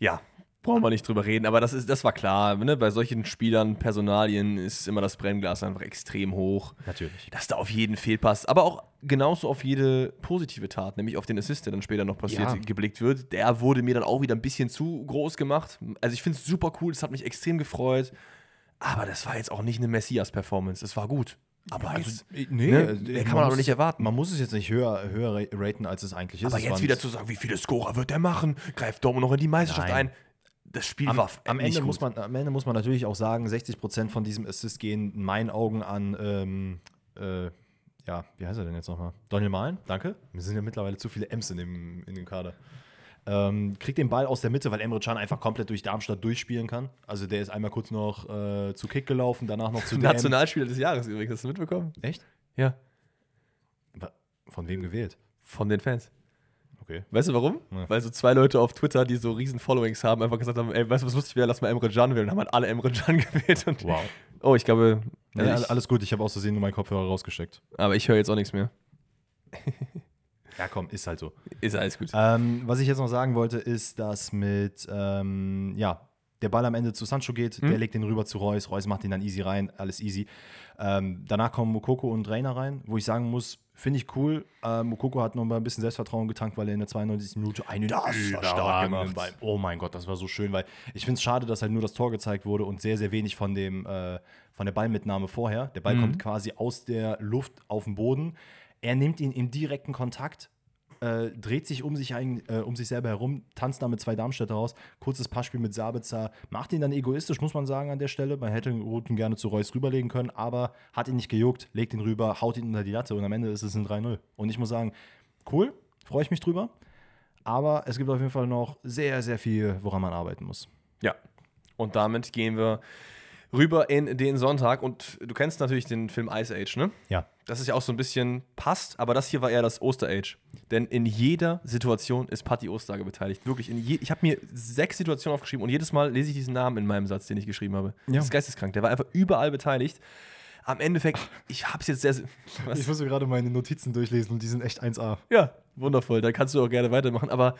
Ja, brauchen wir nicht drüber reden, aber das, ist, das war klar. Ne? Bei solchen Spielern, Personalien ist immer das Brennglas einfach extrem hoch. Natürlich. Dass da auf jeden Fehlpass, aber auch genauso auf jede positive Tat, nämlich auf den Assist, der dann später noch passiert, Ja. geblickt wird. Der wurde mir dann auch wieder ein bisschen zu groß gemacht. Also ich finde es super cool, es hat mich extrem gefreut. Aber das war jetzt auch nicht eine Messias-Performance. Es war gut. Aber jetzt, nee, ne? äh, mehr kann man auch muss- nicht erwarten. Man muss es jetzt nicht höher, höher ra- raten, als es eigentlich ist. aber Es jetzt wieder zu sagen, wie viele Scorer wird der machen? Greift Dortmund noch in die Meisterschaft Nein. ein? Das Spiel am, war am, Ende gut. muss man, am Ende muss man natürlich auch sagen, 60% von diesem Assist gehen in meinen Augen an, ähm, äh, ja, wie heißt er denn jetzt nochmal? Daniel Mahlen, danke. Wir sind ja mittlerweile zu viele Ems in dem, in dem Kader. Ähm, kriegt den Ball aus der Mitte, weil Emre Can einfach komplett durch Darmstadt durchspielen kann. Also der ist einmal kurz noch äh, zu Kick gelaufen, danach noch zu. Nationalspieler des Jahres übrigens. Hast du mitbekommen? Echt? Ja. Von wem gewählt? Von den Fans. Okay. Weißt du warum? Ja. Weil so zwei Leute auf Twitter, die so riesen Followings haben, einfach gesagt haben, ey, weißt du, was lustig wäre, lass mal Emre Can wählen. Und haben halt alle Emre Can gewählt. Und Wow. Oh, ich glaube, Ja, ich, alles gut, ich habe aus Versehen nur meinen Kopfhörer rausgesteckt. aber ich höre jetzt auch nichts mehr. Ja, komm, ist halt so. Ist alles gut. Ähm, was ich jetzt noch sagen wollte, ist, dass mit, ähm, ja, der Ball am Ende zu Sancho geht, Hm? der legt den rüber zu Reus, Reus macht ihn dann easy rein, alles easy. Ähm, danach kommen Mokoko und Rainer rein, wo ich sagen muss, finde ich cool. Ähm, Mokoko hat noch mal ein bisschen Selbstvertrauen getankt, weil er in der 92. Minute einen Das stark gemacht. Ball. Oh mein Gott, das war so schön, weil ich finde es schade, dass halt nur das Tor gezeigt wurde und sehr, sehr wenig von, dem, äh, von der Ballmitnahme vorher. Der Mhm. Ball kommt quasi aus der Luft auf den Boden. Er nimmt ihn im direkten Kontakt, äh, dreht sich um sich, ein, äh, um sich selber herum, tanzt da mit zwei Darmstädter raus. Kurzes Passspiel mit Sabitzer. Macht ihn dann egoistisch, muss man sagen, an der Stelle. Man hätte Roten gerne zu Reus rüberlegen können, aber hat ihn nicht gejuckt, legt ihn rüber, haut ihn unter die Latte und am Ende ist es ein 3-0. Und ich muss sagen, cool, freue ich mich drüber. Aber es gibt auf jeden Fall noch sehr, sehr viel, woran man arbeiten muss. Ja. Und damit gehen wir rüber in den Sonntag. Und du kennst natürlich den Film Ice Age, ne? Ja. Das ist ja auch so ein bisschen passt, aber das hier war eher das Oster Age. Denn in jeder Situation ist Patti Osterhage beteiligt. Wirklich. In je, ich habe mir sechs Situationen aufgeschrieben und jedes Mal lese ich diesen Namen in meinem Satz, den ich geschrieben habe. Ja. Das ist geisteskrank. Der war einfach überall beteiligt. Am Endeffekt, ich habe es jetzt sehr. Was? Ich muss mir gerade meine Notizen durchlesen und die sind echt 1A. Ja, wundervoll. Da kannst du auch gerne weitermachen. Aber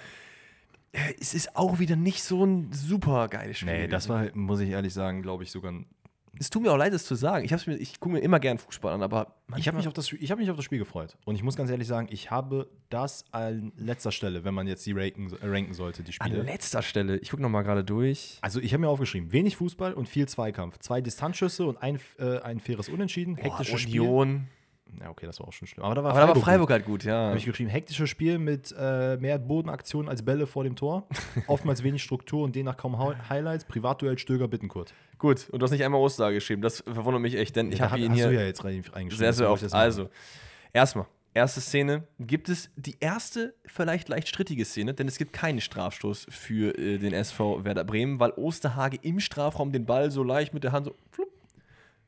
es ist auch wieder nicht so ein super geiles Spiel. Nee, das war, muss ich ehrlich sagen, glaube ich, sogar ein Es tut mir auch leid, das zu sagen. Ich, mir- ich gucke mir immer gern Fußball an, aber Ich habe mich, auf das- ich hab mich auf das Spiel gefreut. Und ich muss ganz ehrlich sagen, ich habe das an letzter Stelle, wenn man jetzt die ranken, äh, ranken sollte, die an Spiele. letzter Stelle, ich gucke noch mal gerade durch. Also ich habe mir aufgeschrieben, wenig Fußball und viel Zweikampf. Zwei Distanzschüsse und ein, äh, ein faires Unentschieden. Hektisches Spiel. Union. Ja, okay, das war auch schon schlimm. Aber da war Aber da war Freiburg. Freiburg halt gut, ja. Habe ich geschrieben, hektisches Spiel mit äh, mehr Bodenaktionen als Bälle vor dem Tor. Oftmals wenig Struktur und demnach kaum Hi- Highlights. Privatduell Stöger Bittenkurt. Gut, und du hast nicht einmal Osterhage geschrieben. Das verwundert mich echt, denn ich Da habe hab- ihn hast hier du ja jetzt rein, reingeschrieben. sehr, sehr oft. ich Also, erstmal, erste Szene. Gibt es die erste, vielleicht leicht strittige Szene, denn es gibt keinen Strafstoß für äh, den SV Werder Bremen, weil Osterhage im Strafraum den Ball so leicht mit der Hand so.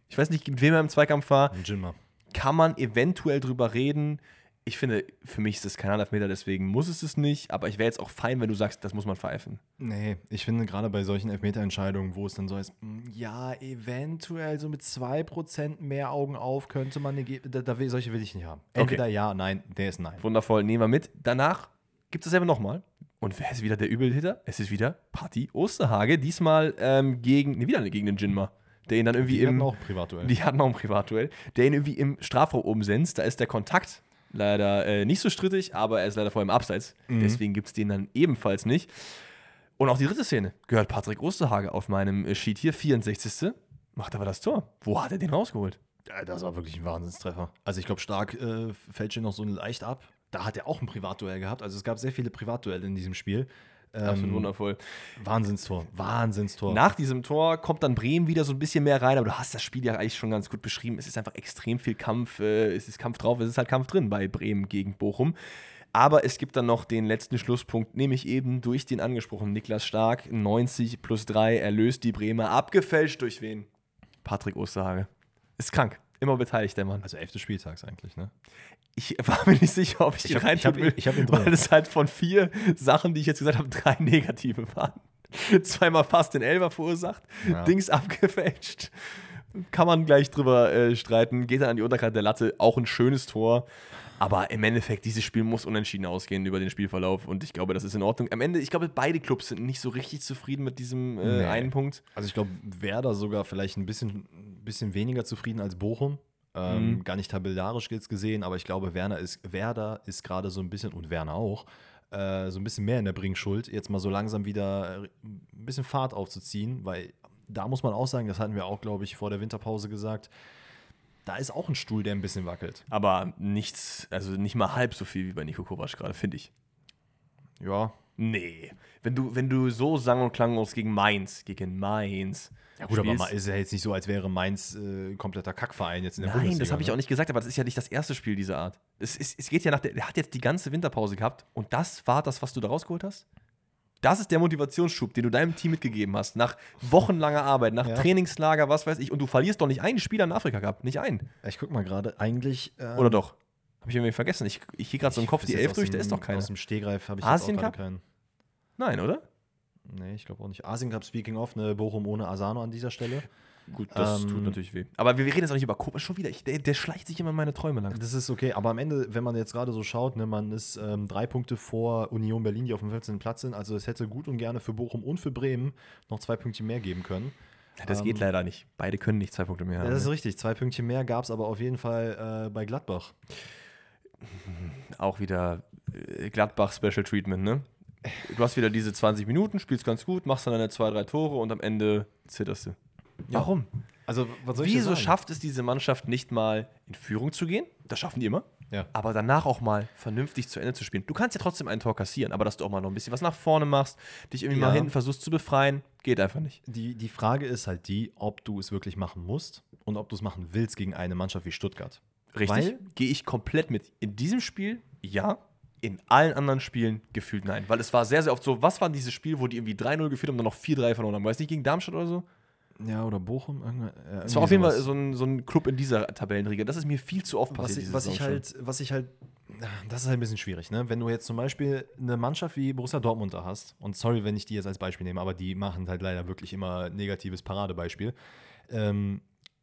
Ich weiß nicht, mit wem er im Zweikampf war. Ein Jinma. Kann man eventuell drüber reden. Ich finde, für mich ist das kein Elfmeter, deswegen muss es es nicht. Aber ich wäre jetzt auch fein, wenn du sagst, das muss man pfeifen. Nee, ich finde gerade bei solchen Elfmeterentscheidungen, wo es dann so ist, mh, ja, eventuell so mit 2% mehr Augen auf könnte man, eine da, da will, solche will ich nicht haben. Entweder ja, nein, der ist nein. Wundervoll, nehmen wir mit. Danach gibt es dasselbe nochmal. Und wer ist wieder der Übeltäter? Es ist wieder Patti Osterhage. Diesmal ähm, gegen, nee, wieder gegen den Jinma. Der ihn dann irgendwie Die hatten im. auch Privatduell. Die hatten auch ein Privatduell. Der ihn irgendwie im Strafraum umsetzt. Da ist der Kontakt leider äh, nicht so strittig, aber er ist leider vor allem abseits. Mhm. Deswegen gibt es den dann ebenfalls nicht. Und auch die dritte Szene gehört Patrick Osterhage auf meinem äh, Sheet hier, 64. Macht aber das Tor. Wo hat er den rausgeholt? Ja, das war wirklich ein Wahnsinnstreffer. Also ich glaube, stark äh, fällt schon noch so leicht ab. Da hat er auch ein Privatduell gehabt. Also es gab sehr viele Privatduelle in diesem Spiel. Absolut Ähm, wundervoll. Wahnsinnstor. Wahnsinnstor. Nach diesem Tor kommt dann Bremen wieder so ein bisschen mehr rein, aber du hast das Spiel ja eigentlich schon ganz gut beschrieben. Es ist einfach extrem viel Kampf, äh, es ist Kampf drauf, es ist halt Kampf drin bei Bremen gegen Bochum. Aber es gibt dann noch den letzten Schlusspunkt, nämlich eben durch den angesprochenen Niklas Stark, 90 plus 3, erlöst die Bremer, abgefälscht durch wen? Patrick Osterhage. Ist krank, immer beteiligt der Mann. also elfte Spieltags eigentlich, ne? Ich war mir nicht sicher, ob ich, Ich ihn hab- ich hab reintun ihn- ich hab ihn drin. weil es halt von vier Sachen, die ich jetzt gesagt habe, drei negative waren. Zweimal fast den Elber verursacht, Ja. Dings abgefälscht. Kann man gleich drüber äh, streiten. Geht dann an die Unterkante der Latte, auch ein schönes Tor. Aber im Endeffekt, dieses Spiel muss unentschieden ausgehen über den Spielverlauf und ich glaube, das ist in Ordnung. Am Ende, ich glaube, beide Clubs sind nicht so richtig zufrieden mit diesem äh, Nee. einen Punkt. Also ich glaube, Werder sogar vielleicht ein bisschen, ein bisschen weniger zufrieden als Bochum. Ähm, Mhm. Gar nicht tabellarisch jetzt gesehen, aber ich glaube, Werner ist, Werder ist gerade so ein bisschen, und Werner auch, äh, so ein bisschen mehr in der Bringschuld, jetzt mal so langsam wieder äh, ein bisschen Fahrt aufzuziehen, weil da muss man auch sagen, das hatten wir auch, glaube ich, vor der Winterpause gesagt, da ist auch ein Stuhl, der ein bisschen wackelt. Aber nichts, also nicht mal halb so viel wie bei Nico Kovac gerade, finde ich. Ja. Nee. Wenn du, wenn du so sang- und klanglos gegen Mainz, gegen Mainz. Ja, gut, aber spielst- mal ist ja jetzt nicht so, als wäre Mainz äh, ein kompletter Kackverein jetzt in der Nein, Bundesliga. das habe ich ne? auch nicht gesagt, aber das ist ja nicht das erste Spiel dieser Art. Es, ist, es geht ja nach der, der hat jetzt die ganze Winterpause gehabt und das war das, was du da rausgeholt hast? Das ist der Motivationsschub, den du deinem Team mitgegeben hast, nach wochenlanger Arbeit, nach Ja. Trainingslager, was weiß ich, und du verlierst doch nicht einen Spieler in Afrika Cup, nicht einen. Ich guck mal gerade, eigentlich. ähm, Oder doch? Habe ich irgendwie vergessen. Ich, ich gehe gerade so im Kopf die Elf durch, da ist doch keiner. Aus dem Stegreif habe ich Asien jetzt auch keinen. Nein, oder? Nee, ich glaube auch nicht. Asien Cup Speaking of, eine Bochum ohne Asano an dieser Stelle. Gut, das Ähm, tut natürlich weh. Aber wir, wir reden jetzt auch nicht über Kovac schon wieder. Ich, der, der schleicht sich immer in meine Träume lang. Das ist okay, aber am Ende, wenn man jetzt gerade so schaut, ne, man ist ähm, drei Punkte vor Union Berlin, die auf dem 15. Platz sind. Also es hätte gut und gerne für Bochum und für Bremen noch zwei Pünktchen mehr geben können. Das geht Ähm, leider nicht. Beide können nicht zwei Punkte mehr haben. Ja, das ist richtig. Zwei Pünktchen mehr gab es aber auf jeden Fall äh, bei Gladbach. auch wieder äh, Gladbach Special Treatment, ne? Du hast wieder diese 20 Minuten, spielst ganz gut, machst dann deine zwei, drei Tore und am Ende zitterst du. Ja. Warum? Also, Wieso schafft es diese Mannschaft nicht mal in Führung zu gehen? Das schaffen die immer. Ja. Aber danach auch mal vernünftig zu Ende zu spielen. Du kannst ja trotzdem ein Tor kassieren, aber dass du auch mal noch ein bisschen was nach vorne machst, dich irgendwie Ja. mal hinten versuchst zu befreien, geht einfach nicht. Die, die Frage ist halt die, ob du es wirklich machen musst und ob du es machen willst gegen eine Mannschaft wie Stuttgart. Richtig? Gehe ich komplett mit. In diesem Spiel, ja. In allen anderen Spielen gefühlt nein. Weil es war sehr, sehr oft so, was war dieses Spiel, wo die irgendwie 3-0 geführt haben und dann noch 4-3 verloren haben? Weiß nicht, gegen Darmstadt oder so? Ja, oder Bochum. ja, Es war auf jeden Fall so ein, so ein Club in dieser Tabellenriege. Das ist mir viel zu oft was passiert. ich, diese was ich halt, was ich halt, das ist halt ein bisschen schwierig, ne? Wenn du jetzt zum Beispiel eine Mannschaft wie Borussia Dortmund da hast, und sorry, wenn ich die jetzt als Beispiel nehme, aber die machen halt leider wirklich immer negatives Paradebeispiel, ähm,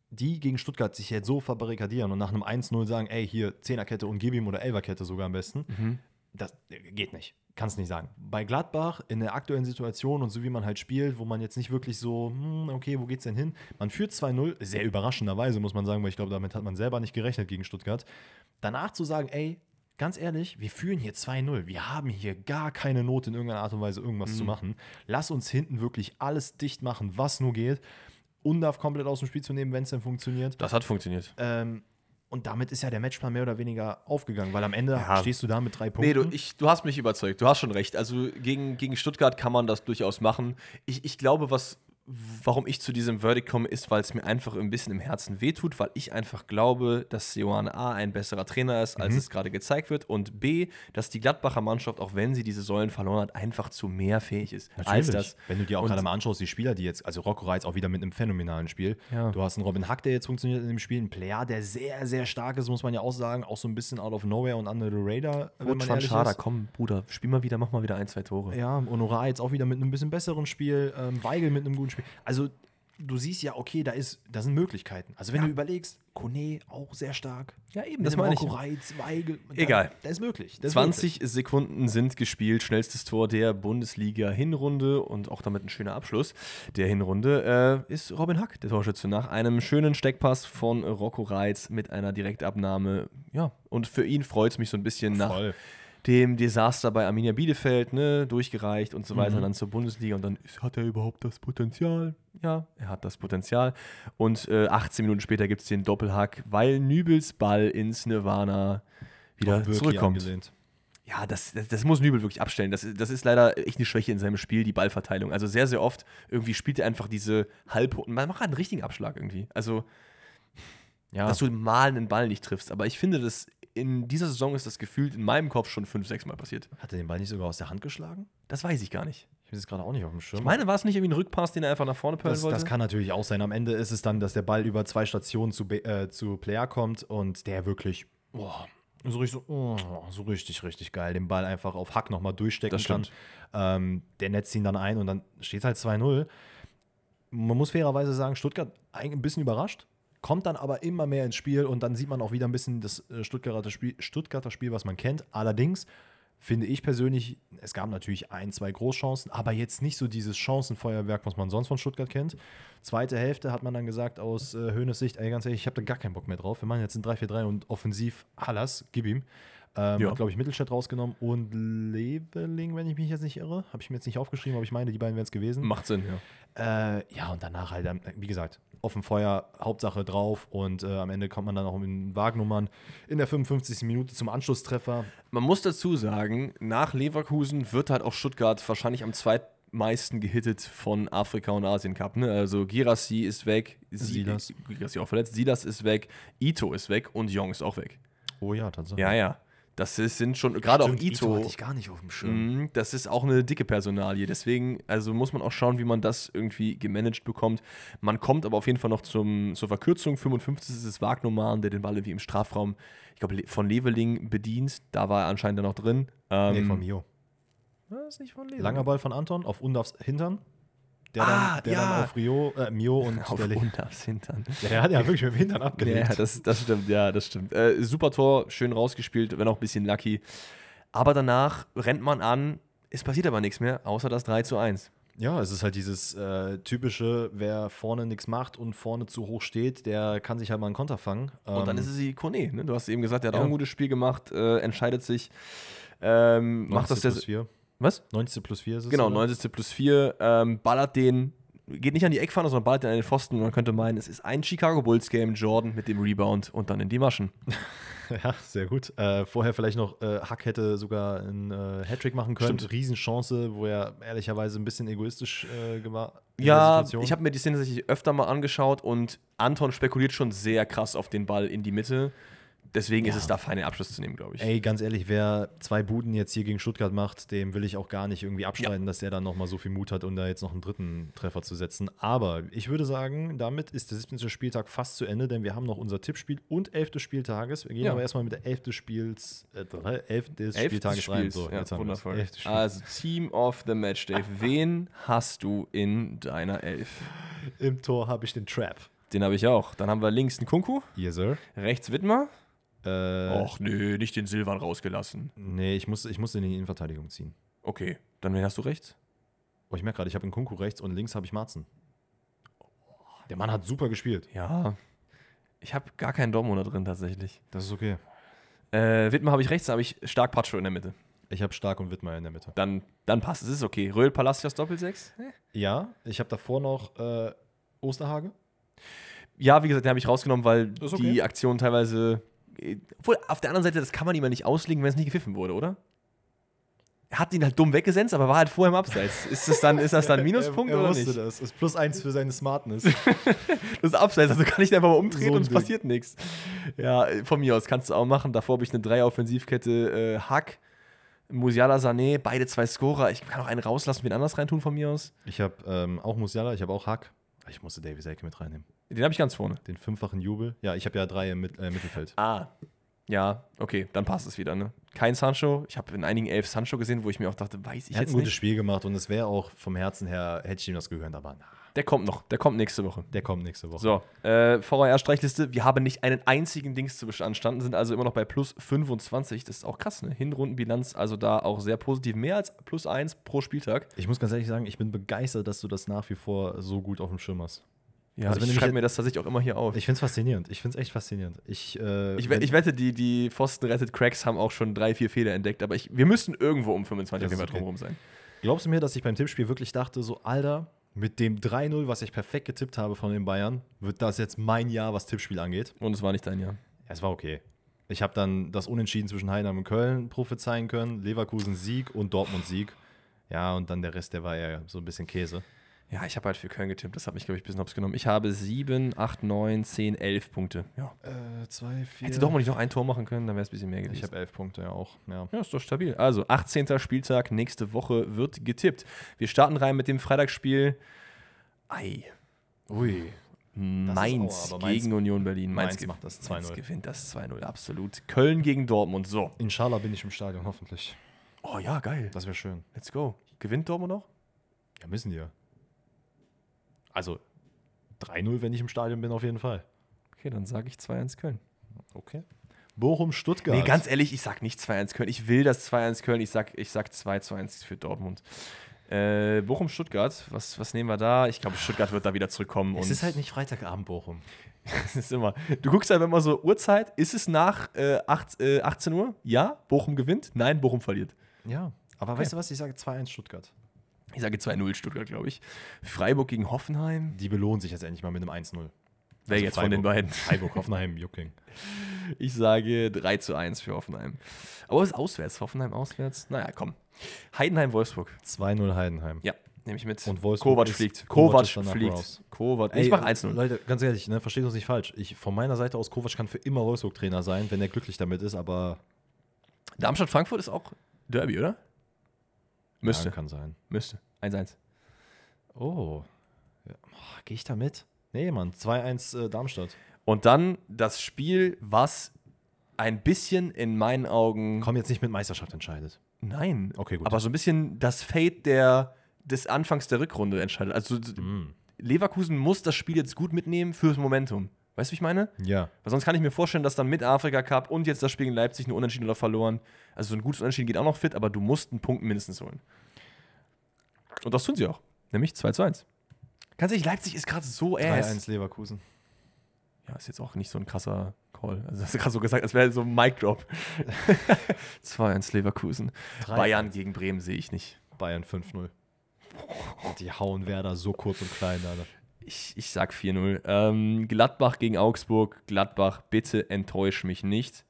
die gegen Stuttgart sich jetzt so verbarrikadieren und nach einem 1-0 sagen, ey, hier Zehnerkette und gib ihm oder Elferkette sogar am besten, Mhm. das geht nicht. Kannst nicht sagen. Bei Gladbach in der aktuellen Situation und so wie man halt spielt, wo man jetzt nicht wirklich so, hm, okay, wo geht's denn hin? Man führt 2-0, sehr überraschenderweise, muss man sagen, weil ich glaube, damit hat man selber nicht gerechnet gegen Stuttgart. Danach zu sagen, ey, ganz ehrlich, wir führen hier 2-0. Wir haben hier gar keine Not in irgendeiner Art und Weise irgendwas zu machen. Lass uns hinten wirklich alles dicht machen, was nur geht. Undarf komplett aus dem Spiel zu nehmen, wenn es denn funktioniert. Das hat funktioniert. Ähm, und damit ist ja der Matchplan mehr oder weniger aufgegangen, weil am Ende Ja. stehst du da mit drei Nee, Punkten. du, ich, du hast mich überzeugt. Du hast schon recht. Also gegen, gegen Stuttgart kann man das durchaus machen. Ich, ich glaube, was, warum ich zu diesem Verdict komme, ist, weil es mir einfach ein bisschen im Herzen wehtut, weil ich einfach glaube, dass Johann A. ein besserer Trainer ist, Mhm. als es gerade gezeigt wird. Und B, dass die Gladbacher Mannschaft, auch wenn sie diese Säulen verloren hat, einfach zu mehr fähig ist als das. Wenn du dir auch Und- gerade mal anschaust, die Spieler, die jetzt, also Rocco Reitz auch wieder mit einem phänomenalen Spiel. Ja. Du hast einen Robin Hack, der jetzt funktioniert in dem Spiel, einen Player, der sehr, sehr stark ist, muss man ja auch sagen, auch so ein bisschen out of nowhere und under the radar, wenn man ehrlich Schade, ist. komm, Bruder, spiel mal wieder, mach mal wieder ein, zwei Tore. Ja, und Honorar jetzt auch wieder mit einem bisschen besseren Spiel, ähm, Weigel mit einem guten Spiel. Also du siehst ja, okay, da, ist, da sind Möglichkeiten. Also wenn du überlegst, Kone auch sehr stark. Ja, eben, das meine ich. Rocco Reitz, Weigel. Egal. Da, ist möglich. Da ist 20 Sekunden sind gespielt, schnellstes Tor der Bundesliga-Hinrunde und auch damit ein schöner Abschluss der Hinrunde äh, ist Robin Hack, der Torschütze, nach einem schönen Steckpass von Rocco Reitz mit einer Direktabnahme. Ja, und für ihn freut es mich so ein bisschen nach Voll. Dem Desaster bei Arminia Bielefeld, ne, durchgereicht und so weiter, Mhm. dann zur Bundesliga und dann hat er überhaupt das Potenzial? Ja, er hat das Potenzial. Und äh, 18 Minuten später gibt es den Doppelhack, weil Nübels Ball ins Nirvana wieder zurückkommt. angelehnt. Ja, das, das, das muss Nübel wirklich abstellen. Das, das ist leider echt eine Schwäche in seinem Spiel, die Ballverteilung. Also sehr, sehr oft irgendwie spielt er einfach diese Halbhoten. Man macht einen richtigen Abschlag irgendwie. Also, Ja. dass du mal einen Ball nicht triffst. Aber ich finde, dass in dieser Saison ist das gefühlt in meinem Kopf schon fünf, sechs Mal passiert. Hat er den Ball nicht sogar aus der Hand geschlagen? Das weiß ich gar nicht. Ich bin jetzt gerade auch nicht auf dem Schirm. Ich meine, war es nicht irgendwie ein Rückpass, den er einfach nach vorne pöllen Das, wollte? das kann natürlich auch sein. Am Ende ist es dann, dass der Ball über zwei Stationen zu, äh, zu Player kommt und der wirklich boah, so, richtig, so, oh, so richtig, richtig geil den Ball einfach auf Hack nochmal durchstecken Das kann. Ähm, der netzt ihn dann ein und dann steht halt 2-0. Man muss fairerweise sagen, Stuttgart ein bisschen überrascht. Kommt dann aber immer mehr ins Spiel und dann sieht man auch wieder ein bisschen das äh, Stuttgarter Spiel, Stuttgarter Spiel was man kennt. Allerdings finde ich persönlich, es gab natürlich ein, zwei Großchancen, aber jetzt nicht so dieses Chancenfeuerwerk, was man sonst von Stuttgart kennt. Zweite Hälfte hat man dann gesagt aus äh, Höhnes Sicht, ey, ganz ehrlich, ich habe da gar keinen Bock mehr drauf. Wir machen jetzt ein 3-4-3 und offensiv alles, gib ihm. Ähm, Ja. Hat, glaube ich, Mittelstadt rausgenommen und Leveling, wenn ich mich jetzt nicht irre. Habe ich mir jetzt nicht aufgeschrieben, aber ich meine, die beiden wären es gewesen. Macht Sinn, ja. Äh, ja, und danach halt, ähm, wie gesagt, offen Feuer, Hauptsache drauf und äh, am Ende kommt man dann auch in Wagennummern in der 55. Minute zum Anschlusstreffer. Man muss dazu sagen, nach Leverkusen wird halt auch Stuttgart wahrscheinlich am zweitmeisten gehittet von Afrika und Asien Cup. Ne? Also Girassi ist weg, Silas. Girassi auch verletzt, Silas ist weg, Ito ist weg und Jong ist auch weg. Oh ja, tatsächlich. Ja, ja. Das ist, sind schon, gerade auch Stimmt, Ito, hatte ich gar nicht auf dem Schirm. Mhm, Das ist auch eine dicke Personalie. Deswegen, also muss man auch schauen, wie man das irgendwie gemanagt bekommt. Man kommt aber auf jeden Fall noch zum, zur Verkürzung. 55 ist es Wagnumann, der den Ball irgendwie im Strafraum, ich glaube, von Leveling bedient. Da war er anscheinend dann noch drin. Ähm, Nee, von Mio. Was, nicht von Leveling? Langer Ball von Anton auf Undafs Hintern. Der, Ah, dann, der ja. dann auf Rio, äh, Mio und Auf der, Undafs Hintern. der hat ja wirklich mit dem Hintern Ja, abgelegt. das, das stimmt, ja, das stimmt. Äh, super Tor, schön rausgespielt, wenn auch ein bisschen lucky. Aber danach rennt man an, es passiert aber nichts mehr, außer das 3 zu 1. Ja, es ist halt dieses äh, typische, wer vorne nichts macht und vorne zu hoch steht, der kann sich halt mal einen Konter fangen. Und dann Ähm, ist es die Kone. Ne? Du hast eben gesagt, der hat Ja. auch ein gutes Spiel gemacht, äh, entscheidet sich, ähm, macht das 90 der. Plus 4. Was? 90 plus 4 ist es. Genau, oder? 90. plus 4, ähm, ballert den, geht nicht an die Eckfahne, sondern ballert den an den Pfosten. Und man könnte meinen, es ist ein Chicago Bulls Game, Jordan mit dem Rebound und dann in die Maschen. Ja, sehr gut. Äh, vorher vielleicht noch, äh, Hack hätte sogar einen äh, Hattrick machen können. Stimmt. Riesenchance, wo er ehrlicherweise ein bisschen egoistisch äh, der Ja, ich habe mir die Szene tatsächlich öfter mal angeschaut und Anton spekuliert schon sehr krass auf den Ball in die Mitte. Deswegen ist Ja. es da fein, den Abschluss zu nehmen, glaube ich. Ey, ganz ehrlich, wer zwei Buden jetzt hier gegen Stuttgart macht, dem will ich auch gar nicht irgendwie abstreiten, dass der dann nochmal so viel Mut hat, um da jetzt noch einen dritten Treffer zu setzen. Aber ich würde sagen, damit ist der 17. Spieltag fast zu Ende, denn wir haben noch unser Tippspiel und 11. Spieltages. Wir gehen Ja. aber erstmal mit der 11. Spiels, äh, 11. des Elftes Spieltages rein. Spiels. So, ja, jetzt haben wundervoll. Spiel. Also Team of the Match, Dave. Wen hast du in deiner Elf? Im Tor habe ich den Trap. Den habe ich auch. Dann haben wir links einen Kunku, Yes, sir. rechts Widmer. Äh, Och nö, nicht den Silvan rausgelassen. Nee, ich muss, ich muss in die Innenverteidigung ziehen. Okay, dann wen hast du rechts? Oh, ich merke gerade, ich habe einen Kunku rechts und links habe ich Marzen. Der Mann hat super gespielt. Ja, ich habe gar keinen Dortmunder drin tatsächlich. Das ist okay. Äh, Widmer habe ich rechts, habe ich stark Pacho in der Mitte. Ich habe Stark und Wittmeier in der Mitte. Dann, dann passt es, ist okay. Röhl Palacios Doppelsechs? Ja, ich habe davor noch äh, Osterhage. Ja, wie gesagt, den habe ich rausgenommen, weil okay. die Aktion teilweise. Obwohl, auf der anderen Seite, das kann man ihm ja nicht auslegen, wenn es nicht gepfiffen wurde, oder? Er hat ihn halt dumm weggesenzt, aber war halt vorher im Abseits. Ist das dann, ist das dann ein Minuspunkt er, er oder wusste nicht? das. Ist plus eins für seine Smartness. Das ist Abseits, also kann ich den einfach mal umdrehen So ein und es Ding. passiert nichts. Ja, von mir aus kannst du auch machen. Davor habe ich eine Drei-Offensivkette, äh, Hack, Musiala, Sané, beide zwei Scorer. Ich kann auch einen rauslassen, wen anders reintun von mir aus. ich habe ähm, auch Musiala, ich habe auch Hack. Ich musste Davy Selke mit reinnehmen. Den habe ich ganz vorne. Den fünffachen Jubel. Ja, ich habe ja drei im Mit äh, Mittelfeld. Ah. Ja, okay, dann passt es wieder, ne? Kein Sancho. Ich habe in einigen elf Sancho gesehen, wo ich mir auch dachte, weiß ich Er hat jetzt ein gutes nicht. Spiel gemacht und es wäre auch vom Herzen her, hätte ich ihm das gegönnt, aber na, Der kommt noch, der kommt nächste Woche. der kommt nächste Woche. So, äh, VAR-Streichliste. Wir haben nicht einen einzigen Dings zu beanstanden, sind also immer noch bei plus 25. Das ist auch krass, ne? Hinrundenbilanz, also da auch sehr positiv. Mehr als plus 1 pro Spieltag. Ich muss ganz ehrlich sagen, ich bin begeistert, dass du das nach wie vor so gut auf dem Schirm hast. Ja, Also ich schreibe mir das tatsächlich auch immer hier auf. Ich finde es faszinierend. Ich finde es echt faszinierend. Ich, äh, Ich, ich wette, die, die Pfosten rettet Cracks haben auch schon drei, vier Fehler entdeckt, aber ich, wir müssen irgendwo um 25 Das ist Meter okay. drumherum sein. Glaubst du mir, dass ich beim Tippspiel wirklich dachte, so, Alter, mit dem 3-0, was ich perfekt getippt habe von den Bayern, wird das jetzt mein Jahr, was Tippspiel angeht? Und es war nicht dein Jahr. Es war okay. Ich habe dann das Unentschieden zwischen Heidenheim und Köln prophezeien können, Leverkusen Sieg und Dortmund Sieg. Ja, und dann der Rest, der war eher so ein bisschen Käse. Ja, ich habe halt für Köln getippt. Das hat mich, glaube ich, ein bisschen hops genommen. Ich habe 7, 8, 9, 10, 11 Punkte. Ja. Äh, zwei, vier. Hätte doch mal nicht noch ein Tor machen können, dann wäre es ein bisschen mehr gewesen. Ich habe elf Punkte ja auch. Ja. ja, ist doch stabil. Also, 18. Spieltag, nächste Woche wird getippt. Wir starten rein mit dem Freitagsspiel. Ei. Ui. Mainz, Mainz- gegen Union Berlin. Mainz gew- macht das Mainz 2-0. gewinnt das 2-0, absolut. Köln gegen Dortmund. So. Inshallah bin ich im Stadion, hoffentlich. Oh ja, geil. Das wäre schön. Let's go. Gewinnt Dortmund noch? Ja, müssen die ja. Also 3-0, wenn ich im Stadion bin, auf jeden Fall. Okay, dann sage ich 2-1 Köln. Okay. Bochum, Stuttgart. Nee, ganz ehrlich, ich sag nicht 2-1 Köln. Ich will das 2-1 Köln. Ich sag, ich sag 2-1 für Dortmund. Äh, Bochum, Stuttgart. Was, was nehmen wir da? Ich glaube, Stuttgart wird da wieder zurückkommen. Es ist halt nicht Freitagabend Bochum. es ist immer. Du guckst halt immer so, Uhrzeit. Ist es nach äh, 8, äh, 18 Uhr? Ja. Bochum gewinnt? Nein, Bochum verliert. Ja. Aber weißt du was? Ich sage 2-1 Stuttgart. Ich sage 2-0 Stuttgart, glaube ich. Freiburg gegen Hoffenheim. Die belohnen sich jetzt endlich mal mit einem 1-0. Wer Also jetzt von den beiden? Freiburg, Hoffenheim, Jucking. Ich sage 3 zu 1 für Hoffenheim. Aber es ist auswärts. Hoffenheim auswärts. Naja, komm. Heidenheim, Wolfsburg. 2-0 Heidenheim. Ja, nehme ich mit. Und Wolfsburg Kovac ist- fliegt. Kovac Kovac fliegt. raus. Kovac. Ey, ich mache 1-0. Leute, ganz ehrlich, ne, versteht uns nicht falsch. Ich, von meiner Seite aus, Kovac kann für immer Wolfsburg-Trainer sein, wenn er glücklich damit ist, aber Darmstadt-Frankfurt ist auch Derby, oder? Müsste. Ja, kann sein. Müsste. 1-1. Oh. Ja. Oh, Gehe ich da mit? Nee, Mann. 2-1 äh, Darmstadt. Und dann das Spiel, was ein bisschen in meinen Augen. Komm jetzt nicht mit Meisterschaft entscheidet. Nein. Okay, gut. Aber so ein bisschen das Fate der, des Anfangs der Rückrunde entscheidet. Also Mm. Leverkusen muss das Spiel jetzt gut mitnehmen fürs Momentum. Weißt du, wie ich meine? Ja. Weil sonst kann ich mir vorstellen, dass dann mit Afrika Cup und jetzt das Spiel gegen Leipzig nur unentschieden oder verloren. Also so ein gutes Unentschieden geht auch noch fit, aber du musst einen Punkt mindestens holen. Und das tun sie auch. Nämlich 2 zu 1. Ganz ehrlich, Leipzig ist gerade so ass. 3-1 Leverkusen. Ja, ist jetzt auch nicht so ein krasser Call. Also hast du gerade so gesagt, als wäre so ein Mic Drop. 2-1 Leverkusen. 3-1. Bayern gegen Bremen sehe ich nicht. Bayern 5-0. Die hauen Werder so kurz und klein, Alter. Ich, ich sag 4-0. Ähm, Gladbach gegen Augsburg. Gladbach, bitte enttäusch mich nicht.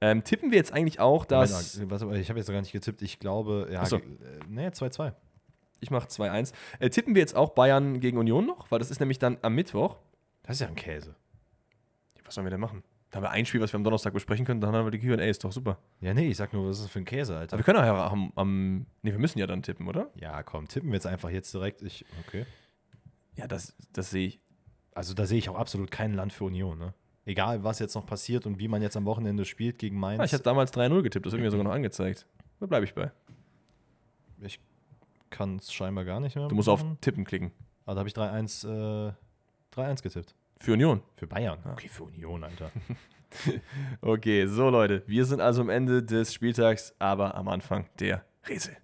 Ähm, tippen wir jetzt eigentlich auch, dass. Moment, warte, ich habe jetzt noch gar nicht getippt. Ich glaube, ja, so. äh, nee, 2-2. Ich mache 2-1. Äh, tippen wir jetzt auch Bayern gegen Union noch? Weil das ist nämlich dann am Mittwoch. Das ist ja ein Käse. Was sollen wir denn machen? Da haben wir ein Spiel, was wir am Donnerstag besprechen können. Dann haben wir die QA. Ist doch super. Ja, nee, ich sag nur, was ist das für ein Käse, Aber Alter? wir können auch ja am, am. Nee, wir müssen ja dann tippen, oder? Ja, komm, tippen wir jetzt einfach jetzt direkt. Ich, okay. Ja, das, das sehe ich. Also da sehe ich auch absolut kein Land für Union, ne? Egal, was jetzt noch passiert und wie man jetzt am Wochenende spielt gegen Mainz. Ah, ich hatte damals 3-0 getippt. Das wird mir sogar noch angezeigt. Da bleibe ich bei. ich kann es scheinbar gar nicht mehr. Du musst auf machen. Tippen klicken. Ah, da habe ich 3-1 äh, 3-1 getippt. Für Union. Für Bayern. Okay, für Union, Alter. Okay, so Leute. Wir sind also am Ende des Spieltags, aber am Anfang der Rätsel.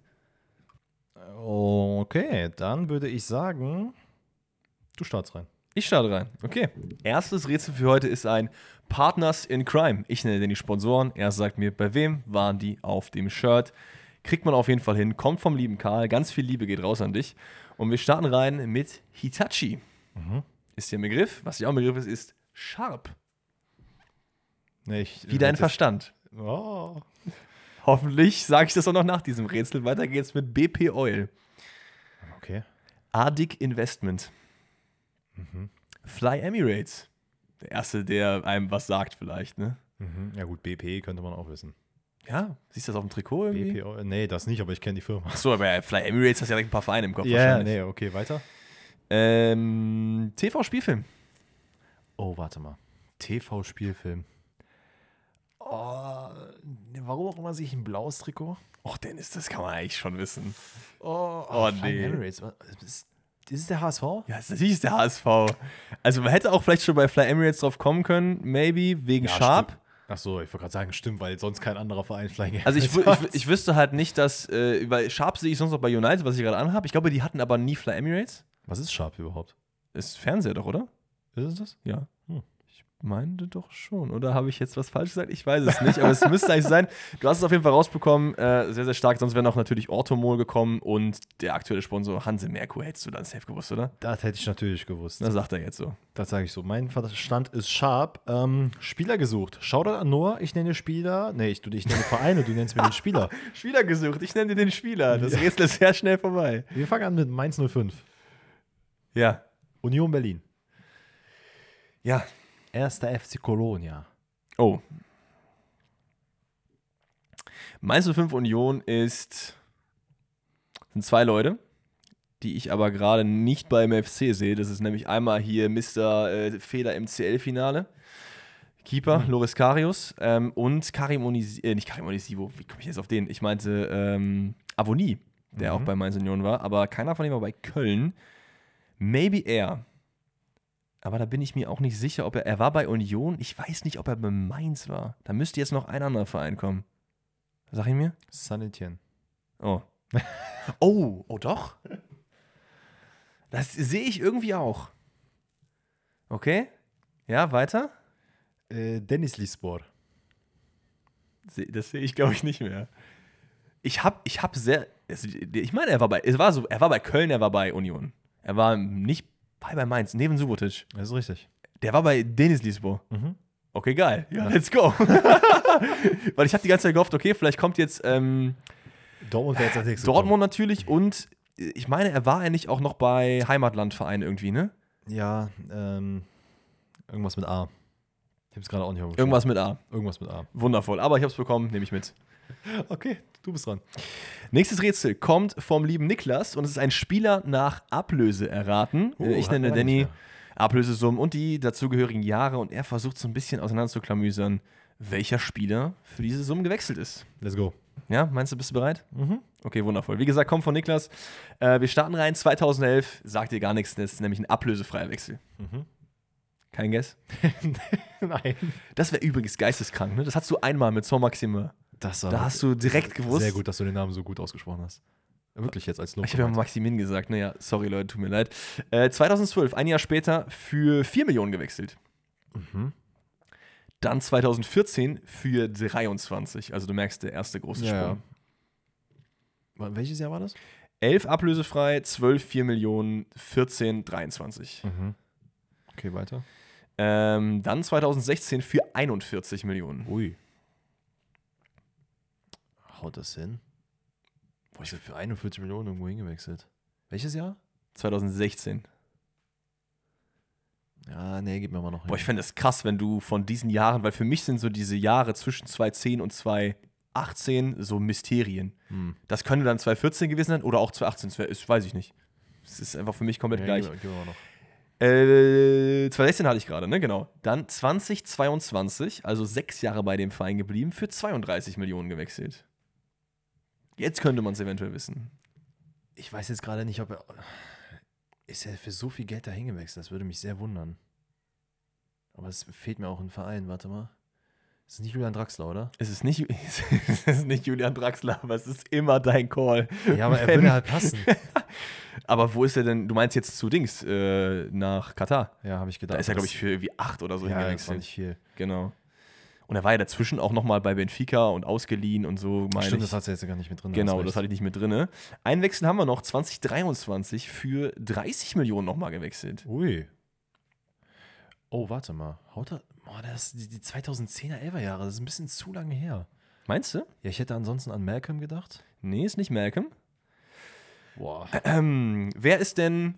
okay, dann würde ich sagen, du startst rein. Ich starte rein. Okay. Erstes Rätsel für heute ist ein Partners in Crime. Ich nenne den die Sponsoren. Er sagt mir, bei wem waren die auf dem Shirt. Kriegt man auf jeden Fall hin. Kommt vom lieben Karl. Ganz viel Liebe geht raus an dich. Und wir starten rein mit Hitachi. Ist hier ein Begriff. Was ja auch ein Begriff ist, ist Sharp. Nee, ich, Wie dein Verstand. Oh. Hoffentlich sage ich das auch noch nach diesem Rätsel. Weiter geht's mit BP Oil. Okay. Arctic Investment. Fly Emirates. Der erste, der einem was sagt, vielleicht, ne? Mhm. Ja gut, BP könnte man auch wissen. Ja, siehst du das auf dem Trikot irgendwie? BP, oh, nee, das nicht, aber ich kenne die Firma. Achso, aber Fly Emirates hast ja direkt ein paar Vereine im Kopf. Ja, wahrscheinlich. nee, okay, weiter. Ähm, TV-Spielfilm. Oh, warte mal. TV-Spielfilm. Oh, warum auch immer sehe ich ein blaues Trikot? Och, Dennis, das kann man eigentlich schon wissen. Oh, Oh, Flying nee. Emirates. Ist, ist es der HSV? Ja, das ist der HSV. Also man hätte auch vielleicht schon bei Fly Emirates drauf kommen können, maybe, wegen Sharp. Ach so, ich wollte gerade sagen, stimmt, weil sonst kein anderer Verein Flying Also ich, ich, ich wüsste halt nicht, dass, äh, weil Sharp sehe ich sonst noch bei United, was ich gerade anhabe. Ich glaube, die hatten aber nie Fly Emirates. Was ist Sharp überhaupt? Ist Fernseher doch, oder? Ist es das? Ja. Meinte doch schon. Oder habe ich jetzt was falsch gesagt? Ich weiß es nicht, aber es müsste eigentlich sein. Du hast es auf jeden Fall rausbekommen. Äh, sehr, sehr stark. Sonst wäre noch natürlich Orthomol gekommen und der aktuelle Sponsor Hanse Merkur. Hättest du dann safe gewusst, oder? Das hätte ich natürlich gewusst. Das sagt er jetzt so. Das sage ich so. Mein Verstand ist Sharp. Ähm, Spieler gesucht. Shoutout an Noah. Ich nenne Spieler. Nee, ich, du, ich nenne Vereine, du nennst mir den Spieler. Spieler gesucht. Ich nenne dir den Spieler. Das Rätsel ist sehr schnell vorbei. Wir fangen an mit Mainz 05. Ja. Union Berlin. Ja. Erster FC Colonia. Oh. Mainz 05 Union ist. sind zwei Leute, die ich aber gerade nicht beim FC sehe. Das ist nämlich einmal hier Mr. Äh, Feder im CL-Finale. Keeper, Loris Karius ähm, und Karim Onisi, äh, nicht Karim Onisivo, wie komme ich jetzt auf den? Ich meinte ähm, Avoni, der auch bei Mainz Union war, aber keiner von denen war bei Köln. Maybe er. Aber da bin ich mir auch nicht sicher, ob er. Er war bei Union. Ich weiß nicht, ob er bei Mainz war. Da müsste jetzt noch ein anderer Verein kommen. Sag ich mir? San Etienne. Oh. oh, oh doch. Das sehe ich irgendwie auch. Okay. Ja, weiter. Äh, Dennis Lispor. Das sehe ich, glaube ich, nicht mehr. Ich habe ich hab sehr. es- Ich meine, er war bei. Es war so, er war bei Köln, er war bei Union. Er war nicht bei, bei Mainz, neben Subotic. Das ist richtig. Der war bei Denis Lisbo. Mhm. Okay, geil. Ja, let's go. Weil ich habe die ganze Zeit gehofft, okay, vielleicht kommt jetzt ähm, Dortmund jetzt als nächstes. Dortmund natürlich und äh, ich meine, er war eigentlich auch noch bei Heimatlandverein irgendwie, ne? Ja, ähm, irgendwas mit A. Ich habe es gerade auch nicht auf dem Schirm. Irgendwas mit A. Irgendwas mit A. Wundervoll. Aber ich habe es bekommen, nehme ich mit. Okay, du bist dran. Nächstes Rätsel kommt vom lieben Niklas und es ist ein Spieler nach Ablöse erraten. Oh, ich nenne Danny Ablösesummen und die dazugehörigen Jahre und er versucht so ein bisschen auseinanderzuklamüsern, welcher Spieler für diese Summen gewechselt ist. Let's go. Ja, meinst du, bist du bereit? Mhm. Okay, wundervoll. Wie gesagt, kommt von Niklas. Äh, wir starten rein. 2011 sagt ihr gar nichts, das ist nämlich ein ablösefreier Wechsel. Mhm. Kein Guess? Nein. Das wäre übrigens geisteskrank, ne? Das hast du einmal mit Son Maxime. Das war Da hast du direkt gewusst. Sehr gut, dass du den Namen so gut ausgesprochen hast. Wirklich jetzt als Lob. Ich habe ja. Maximin gesagt. Naja, sorry Leute, tut mir leid. Äh, 2012, ein Jahr später, für 4 Millionen gewechselt. Mhm. Dann 2014 für 23. Also du merkst, der erste große Ja, Sprung. Wa- Welches Jahr war das? 11 ablösefrei, 12 4 Millionen, 14 23. Mhm. Okay, weiter. Ähm, dann 2016 für 41 Millionen. Ui. Haut das hin? Boah, ich bin für 41 Millionen irgendwo hingewechselt. Welches Jahr? 2016. Ja, nee, gib mir mal noch Boah, ich fände es krass, wenn du von diesen Jahren, weil für mich sind so diese Jahre zwischen 2010 und 2018 so Mysterien. Hm. Das könnte dann 2014 gewesen sein oder auch 2018, das weiß ich nicht. Das ist einfach für mich komplett Ja, gleich. Gib, gib mir noch. Äh, 2016 hatte ich gerade, ne? Genau. Dann 2022, also sechs Jahre bei dem Verein geblieben, für 32 Millionen gewechselt. Jetzt könnte man es eventuell wissen. Ich weiß jetzt gerade nicht, ob er. Ist er für so viel Geld da hingewechselt? Das würde mich sehr wundern. Aber es fehlt mir auch ein Verein. Warte mal. Das ist nicht Julian Draxler, oder? Es ist nicht, es ist nicht Julian Draxler, aber es ist immer dein Call. Ja, aber er würde halt passen. Aber wo ist er denn? Du meinst jetzt zu Dings, äh, nach Katar. Ja, habe ich gedacht. Da ist er, glaube ich, für irgendwie acht oder so ja, hingewechselt. nicht viel. Genau. Und er war ja dazwischen auch nochmal bei Benfica und ausgeliehen und so, meine Stimmt, ich. das hat er jetzt gar nicht mit drin. Genau, das hatte ich nicht mit drin. Einen Wechsel haben wir noch, 2023 für 30 Millionen nochmal gewechselt. Ui. Oh, warte mal. Haut er. Boah, das die, die 2010er, 11er Jahre. Das ist ein bisschen zu lange her. Meinst du? Ja, ich hätte ansonsten an Malcolm gedacht. Nee, ist nicht Malcolm. Boah. Ähm, wer ist denn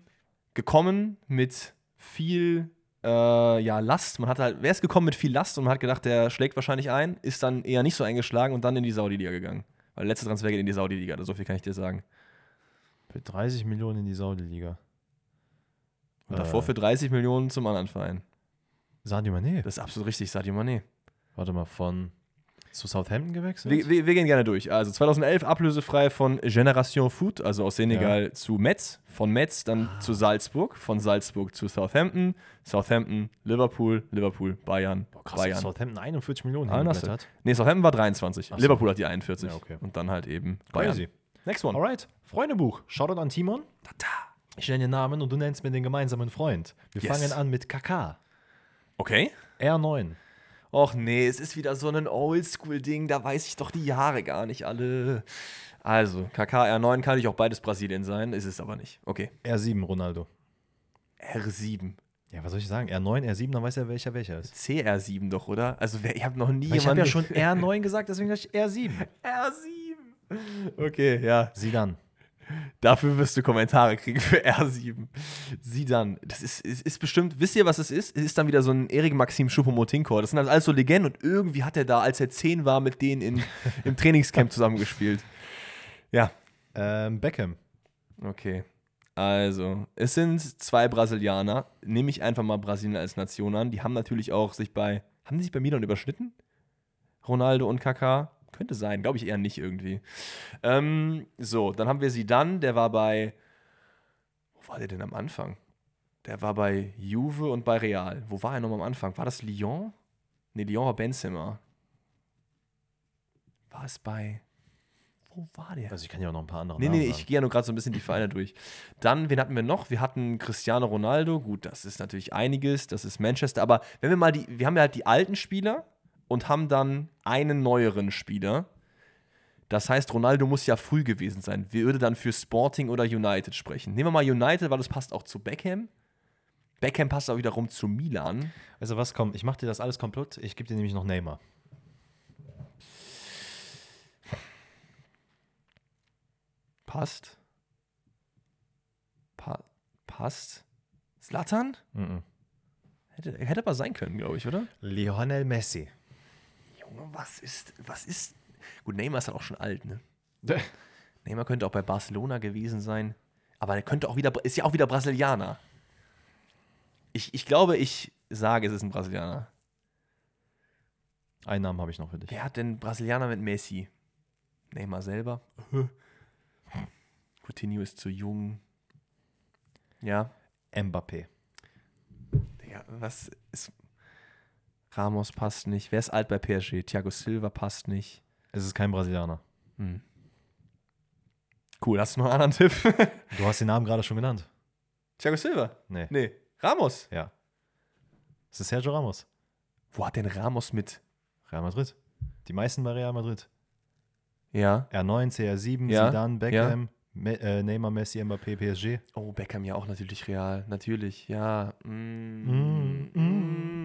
gekommen mit viel äh, ja, Last? Man hat halt, wer ist gekommen mit viel Last und man hat gedacht, der schlägt wahrscheinlich ein, ist dann eher nicht so eingeschlagen und dann in die Saudi-Liga gegangen. Weil der letzte Transfer geht in die Saudi-Liga, so viel kann ich dir sagen. Für 30 Millionen in die Saudi-Liga. Und davor Äh. für 30 Millionen zum anderen Verein. Sadio Mané. Das ist absolut richtig, Sadio Mané. Warte mal, von zu Southampton gewechselt? Wir, wir, wir gehen gerne durch. Also 2011 ablösefrei von Generation Foot, also aus Senegal zu Metz, von Metz dann Ah. zu Salzburg, von Salzburg zu Southampton, Southampton, Liverpool, Liverpool, Bayern, Boah, krass, Bayern. Southampton 41 Millionen Ah, du. hingeblättert. Nee, Southampton war 23. Ach so. Liverpool hat die 41. Ja, okay. Und dann halt eben Bayern. Crazy. Next one. Alright, Freundebuch. Shoutout an Timon. Ich nenne den Namen und du nennst mir den gemeinsamen Freund. Wir Yes. fangen an mit KK. Okay. R9. Och nee, es ist wieder so ein Oldschool-Ding, da weiß ich doch die Jahre gar nicht alle. Also, KKR9 kann ich auch beides Brasilien sein, ist es aber nicht. Okay. R7 Ronaldo. R7. Ja, was soll ich sagen? R9, R7, dann weiß er, welcher welcher ist. CR7 doch, oder? Also, wer, ich habe noch nie Weil ich habe jemanden. ja schon R9 gesagt, deswegen sage ich R7. R7. Okay, ja. Sieh dann. Dafür wirst du Kommentare kriegen für R7. Sieh dann. Das ist, ist, ist bestimmt, wisst ihr, was es ist? Es ist dann wieder so ein Erik Maxim Schuppomotinkor. Das sind also alles so Legenden und irgendwie hat er da, als er 10 war, mit denen in, im Trainingscamp zusammengespielt. Ja, Ähm, Beckham. okay. Also, es sind zwei Brasilianer. Nehme ich einfach mal Brasilien als Nation an. Die haben natürlich auch sich bei. Haben die sich bei Milan überschnitten? Ronaldo und Kaká? Könnte sein, glaube ich eher nicht irgendwie. Ähm, so, dann haben wir sie dann, der war bei. Wo war der denn am Anfang? Der war bei Juve und bei Real. Wo war er nochmal am Anfang? War das Lyon? Ne, Lyon war Benzema. War es bei. Wo war der? Also ich kann ja auch noch ein paar andere Nee, Namen nee, sagen. ich gehe ja nur gerade so ein bisschen die Vereine durch. Dann, wen hatten wir noch? Wir hatten Cristiano Ronaldo. Gut, das ist natürlich einiges. Das ist Manchester. Aber wenn wir mal die, wir haben ja halt die alten Spieler und haben dann einen neueren Spieler. Das heißt, Ronaldo muss ja früh gewesen sein. Wir würde dann für Sporting oder United sprechen. Nehmen wir mal United, weil das passt auch zu Beckham. Beckham passt auch wiederum zu Milan. Also was, komm, ich mach dir das alles komplett. Ich gebe dir nämlich noch Neymar. Passt. Pa passt. Slatan? Mhm. Hätte, hätte aber sein können, glaube ich, oder? Lionel Messi. Junge, was ist, was ist. Gut, Neymar ist halt auch schon alt, ne? Neymar könnte auch bei Barcelona gewesen sein. Aber er könnte auch wieder, ist ja auch wieder Brasilianer. Ich, ich glaube, ich sage, es ist ein Brasilianer. Einen Namen habe ich noch für dich. Wer hat denn Brasilianer mit Messi? Neymar selber? Coutinho ist zu jung. Ja. Mbappé. Digga, was ist. Ramos passt nicht. Wer ist alt bei PSG? Thiago Silva passt nicht. Es ist kein Brasilianer. Hm. Cool, hast du noch einen anderen Tipp? Du hast den Namen gerade schon genannt. Thiago Silva? Nee. Nee. Ramos? Ja. Es ist Sergio Ramos. Wo hat denn Ramos mit? Real Madrid. Die meisten bei Real Madrid. Ja. R9, CR7, Ja, Zidane, Beckham, Me äh, Neymar, Messi, Mbappé, PSG. Oh, Beckham ja auch natürlich real. Natürlich, ja. Mm, mm, mm.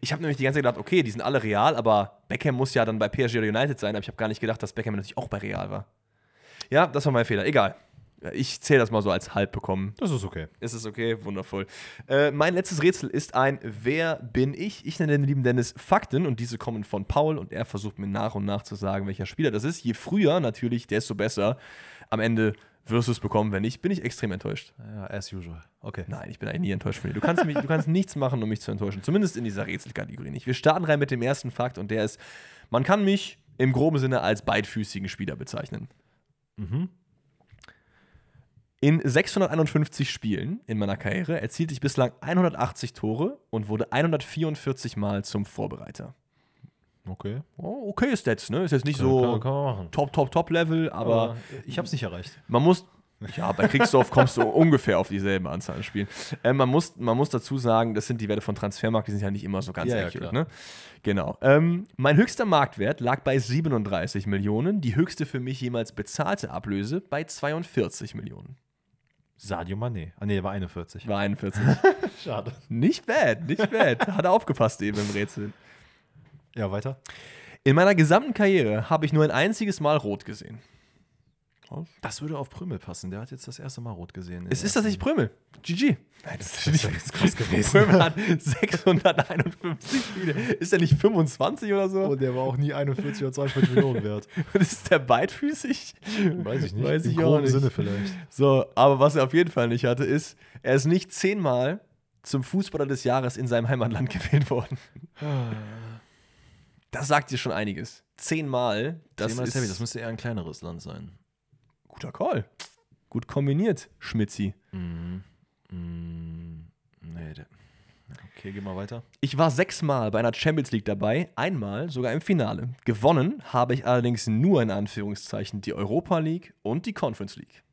Ich habe nämlich die ganze Zeit gedacht, okay, die sind alle real, aber Beckham muss ja dann bei PSG oder United sein, aber ich habe gar nicht gedacht, dass Beckham natürlich auch bei Real war. Ja, das war mein Fehler. Egal. Ich zähle das mal so als halb bekommen. Das ist okay. Ist es okay? Wundervoll. Äh, mein letztes Rätsel ist ein Wer bin ich? Ich nenne den lieben Dennis Fakten und diese kommen von Paul und er versucht mir nach und nach zu sagen, welcher Spieler das ist. Je früher natürlich, desto besser. Am Ende wirst du es bekommen. Wenn nicht, bin ich extrem enttäuscht. Ja, as usual. Okay. Nein, ich bin eigentlich nie enttäuscht von dir. Du kannst, mich, du kannst nichts machen, um mich zu enttäuschen. Zumindest in dieser Rätselkategorie nicht. Wir starten rein mit dem ersten Fakt und der ist, man kann mich im groben Sinne als beidfüßigen Spieler bezeichnen. Mhm. In 651 Spielen in meiner Karriere erzielte ich bislang 180 Tore und wurde 144 Mal zum Vorbereiter. Okay. Oh, okay Stats, ne? Ist jetzt nicht so top, top, top Level, aber Aber ich habe es nicht erreicht. man muss. Ja, bei Kriegsdorf kommst du ungefähr auf dieselbe Anzahl an Spielen. Äh, man, muss, man muss dazu sagen, das sind die Werte von Transfermarkt, die sind ja nicht immer so ganz Ja, ja, accurate, klar. ne? Genau. Ähm, mein höchster Marktwert lag bei 37 Millionen, die höchste für mich jemals bezahlte Ablöse bei 42 Millionen. Sadio Mané. Ah, nee, war 41. War 41. Schade. Nicht bad, nicht bad. Hat er aufgepasst eben im Rätsel. Ja, weiter. In meiner gesamten Karriere habe ich nur ein einziges Mal rot gesehen. Das würde auf Prümel passen. Der hat jetzt das erste Mal rot gesehen. Es ist tatsächlich Prömel. GG. Nein, das ist nicht jetzt krass gewesen. Prömel hat 651 Spiele. Ist er nicht 25 oder so? Und Oh, der war auch nie 41 oder 42 Millionen wert. Und ist der beidfüßig? Weiß ich nicht. Weiß Im ich auch groben nicht. Sinne vielleicht. So, aber was er auf jeden Fall nicht hatte, ist, er ist nicht zehnmal zum Fußballer des Jahres in seinem Heimatland gewählt worden. Das sagt dir schon einiges. Zehnmal, das Zehnmal ist heavy. Das müsste eher ein kleineres Land sein. guter Call. Gut kombiniert, Schmitzi. Mhm. Mm, nee, der. Okay, geh mal weiter. Ich war sechsmal bei einer Champions League dabei, einmal sogar im Finale. Gewonnen habe ich allerdings nur in Anführungszeichen die Europa League und die Conference League.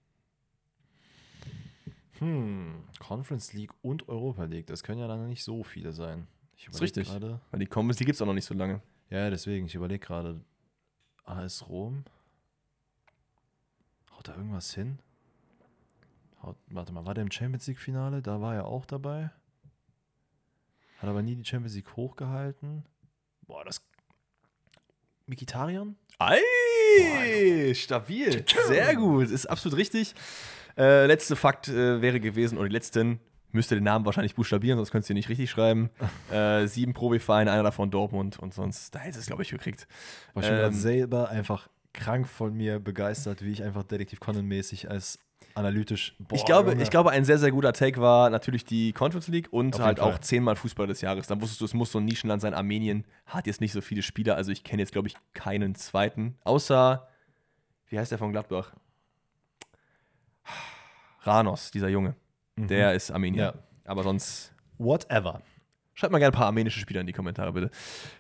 Hm, Conference League und Europa League. Das können ja dann nicht so viele sein. Ich ist überleg richtig. Gerade, Weil die Conference League gibt es auch noch nicht so lange. Ja, deswegen. Ich überlege gerade. AS Rom. Haut da irgendwas hin? Haut, warte mal, war der im Champions League Finale? Da war er auch dabei. Hat aber nie die Champions League hochgehalten. Boah, das. Mikitarian? Ei, stabil. Sehr gut. Ist absolut richtig. Äh, letzte Fakt äh, wäre gewesen, oder die letzten, müsst ihr den Namen wahrscheinlich buchstabieren, sonst könnt ihr nicht richtig schreiben. äh, sieben Profivereine, einer davon Dortmund und sonst, da hätte es, glaube ich, gekriegt. War schon Ähm, selber einfach krank von mir begeistert, wie ich einfach Detektiv Conan-mäßig als analytisch. Boah, ich, glaube, Junge. ich glaube, ein sehr, sehr guter Take war natürlich die Conference League und Auf halt auch zehnmal Fußballer des Jahres. Dann wusstest du, es muss so ein Nischenland sein. Armenien hat jetzt nicht so viele Spieler, also ich kenne jetzt, glaube ich, keinen zweiten. Außer, wie heißt der von Gladbach? Ranos, dieser Junge. Der ist Armenier. Ja. Aber sonst Whatever. schreibt mal gerne ein paar armenische Spieler in die Kommentare, bitte.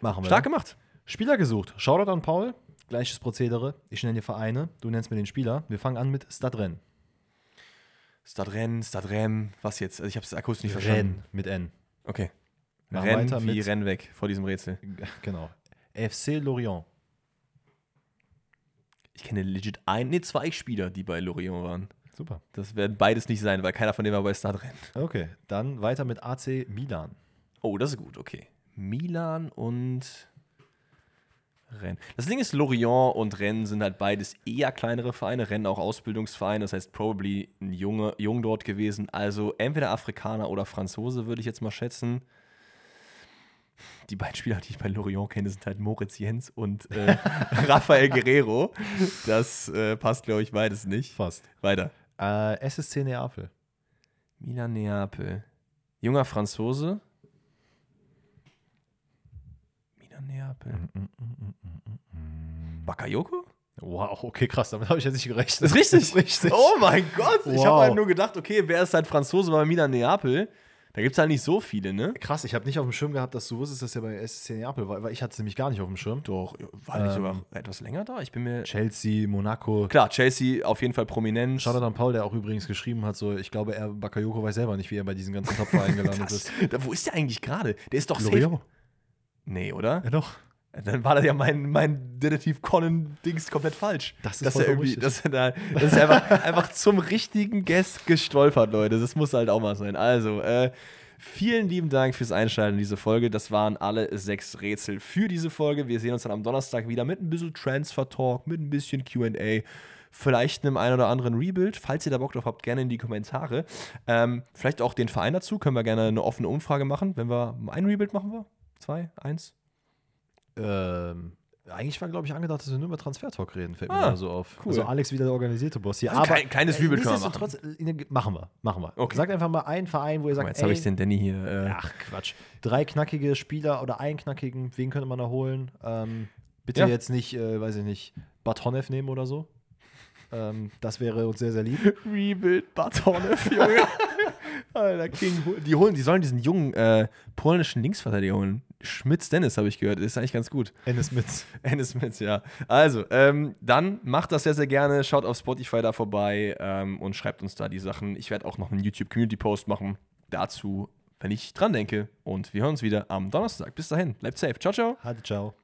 Machen wir. Stark gemacht. Spieler gesucht. Shoutout an Paul. Gleiches Prozedere. Ich nenne dir Vereine. Du nennst mir den Spieler. Wir fangen an mit Stadren. Stadren, Stadrem, was jetzt? Also ich habe es akustisch nicht verstanden. Renn mit N. Okay. Machen Renn weiter wie mit- Renn weg vor diesem Rätsel. Genau. FC Lorient. Ich kenne legit ein, nee, zwei Spieler, die bei Lorient waren. Super. Das werden beides nicht sein, weil keiner von denen war bei Stadren. Okay. Dann weiter mit AC Milan. Oh, das ist gut, okay. Milan und Rennes. Das Ding ist, Lorient und Rennes sind halt beides eher kleinere Vereine. Rennes auch Ausbildungsvereine, das heißt probably ein Junge, Jung dort gewesen. Also entweder Afrikaner oder Franzose, würde ich jetzt mal schätzen. Die beiden Spieler, die ich bei Lorient kenne, sind halt Moritz Jens und äh, Rafael Guerrero. Das äh, passt, glaube ich, beides nicht. Fast. Weiter. Äh, SSC Neapel. Milan Neapel. Junger Franzose. Milan Neapel. Bakayoko? Wow, okay, krass. Damit habe ich jetzt nicht gerechnet. Das ist richtig. Das ist richtig. Oh mein Gott. Ich Wow. habe halt nur gedacht, okay, wer ist halt Franzose bei Milan Neapel? Da gibt es halt nicht so viele, ne? Krass, ich habe nicht auf dem Schirm gehabt, dass du wusstest, dass er bei SSC Neapel war, weil ich hatte es nämlich gar nicht auf dem Schirm. Doch, war nicht Ähm. sogar etwas länger da? Ich bin mir. Chelsea, Monaco. Klar, Chelsea auf jeden Fall prominent. Shoutout an Paul, der auch übrigens geschrieben hat, so, ich glaube, er, Bakayoko weiß selber nicht, wie er bei diesen ganzen Top-Vereinen gelandet Das, ist. da, wo ist der eigentlich gerade? Der ist doch Lorient. safe. Nee, oder? Ja, doch. Dann war das ja mein, mein Detektiv Conan-Dings komplett falsch. Das ist dass er irgendwie, dass er da, das ist einfach, einfach zum richtigen Guest gestolpert, Leute. Das muss halt auch mal sein. Also, äh, vielen lieben Dank fürs Einschalten in diese Folge. Das waren alle sechs Rätsel für diese Folge. Wir sehen uns dann am Donnerstag wieder mit ein bisschen Transfer-Talk, mit ein bisschen QA. Vielleicht einem ein oder anderen Rebuild. Falls ihr da Bock drauf habt, gerne in die Kommentare. Ähm, vielleicht auch den Verein dazu. Können wir gerne eine offene Umfrage machen. Wenn wir ein Rebuild machen wir? Zwei? Eins? Ähm, eigentlich war, glaube ich, angedacht, dass wir nur über Transfer-Talk reden, fällt mir Ah, mal so auf. cool. Also Alex wieder der organisierte Boss hier. Also klein- kleines Rebuild können wir äh, machen wir, machen wir. Okay. Sagt einfach mal einen Verein, wo ihr sagt, mal, jetzt habe ich den Danny hier. Äh, Ach, Quatsch. Drei knackige Spieler oder einen knackigen, wen könnte man da holen? Ähm, bitte Ja. jetzt nicht, äh, weiß ich nicht, Batonev nehmen oder so. Ähm, das wäre uns sehr, sehr lieb. Rebuild Batonev, Junge. Alter, King. Die, holen, die sollen diesen jungen äh, polnischen Linksverteidiger holen. Schmitz Dennis, habe ich gehört. Das ist eigentlich ganz gut. Ennis Mitz. Ennis Schmitz, ja. Also, ähm, dann macht das sehr, sehr gerne. Schaut auf Spotify da vorbei ähm, und schreibt uns da die Sachen. Ich werde auch noch einen YouTube-Community-Post machen dazu, wenn ich dran denke. Und wir hören uns wieder am Donnerstag. Bis dahin, bleibt safe. Ciao, ciao. Hatte, ciao.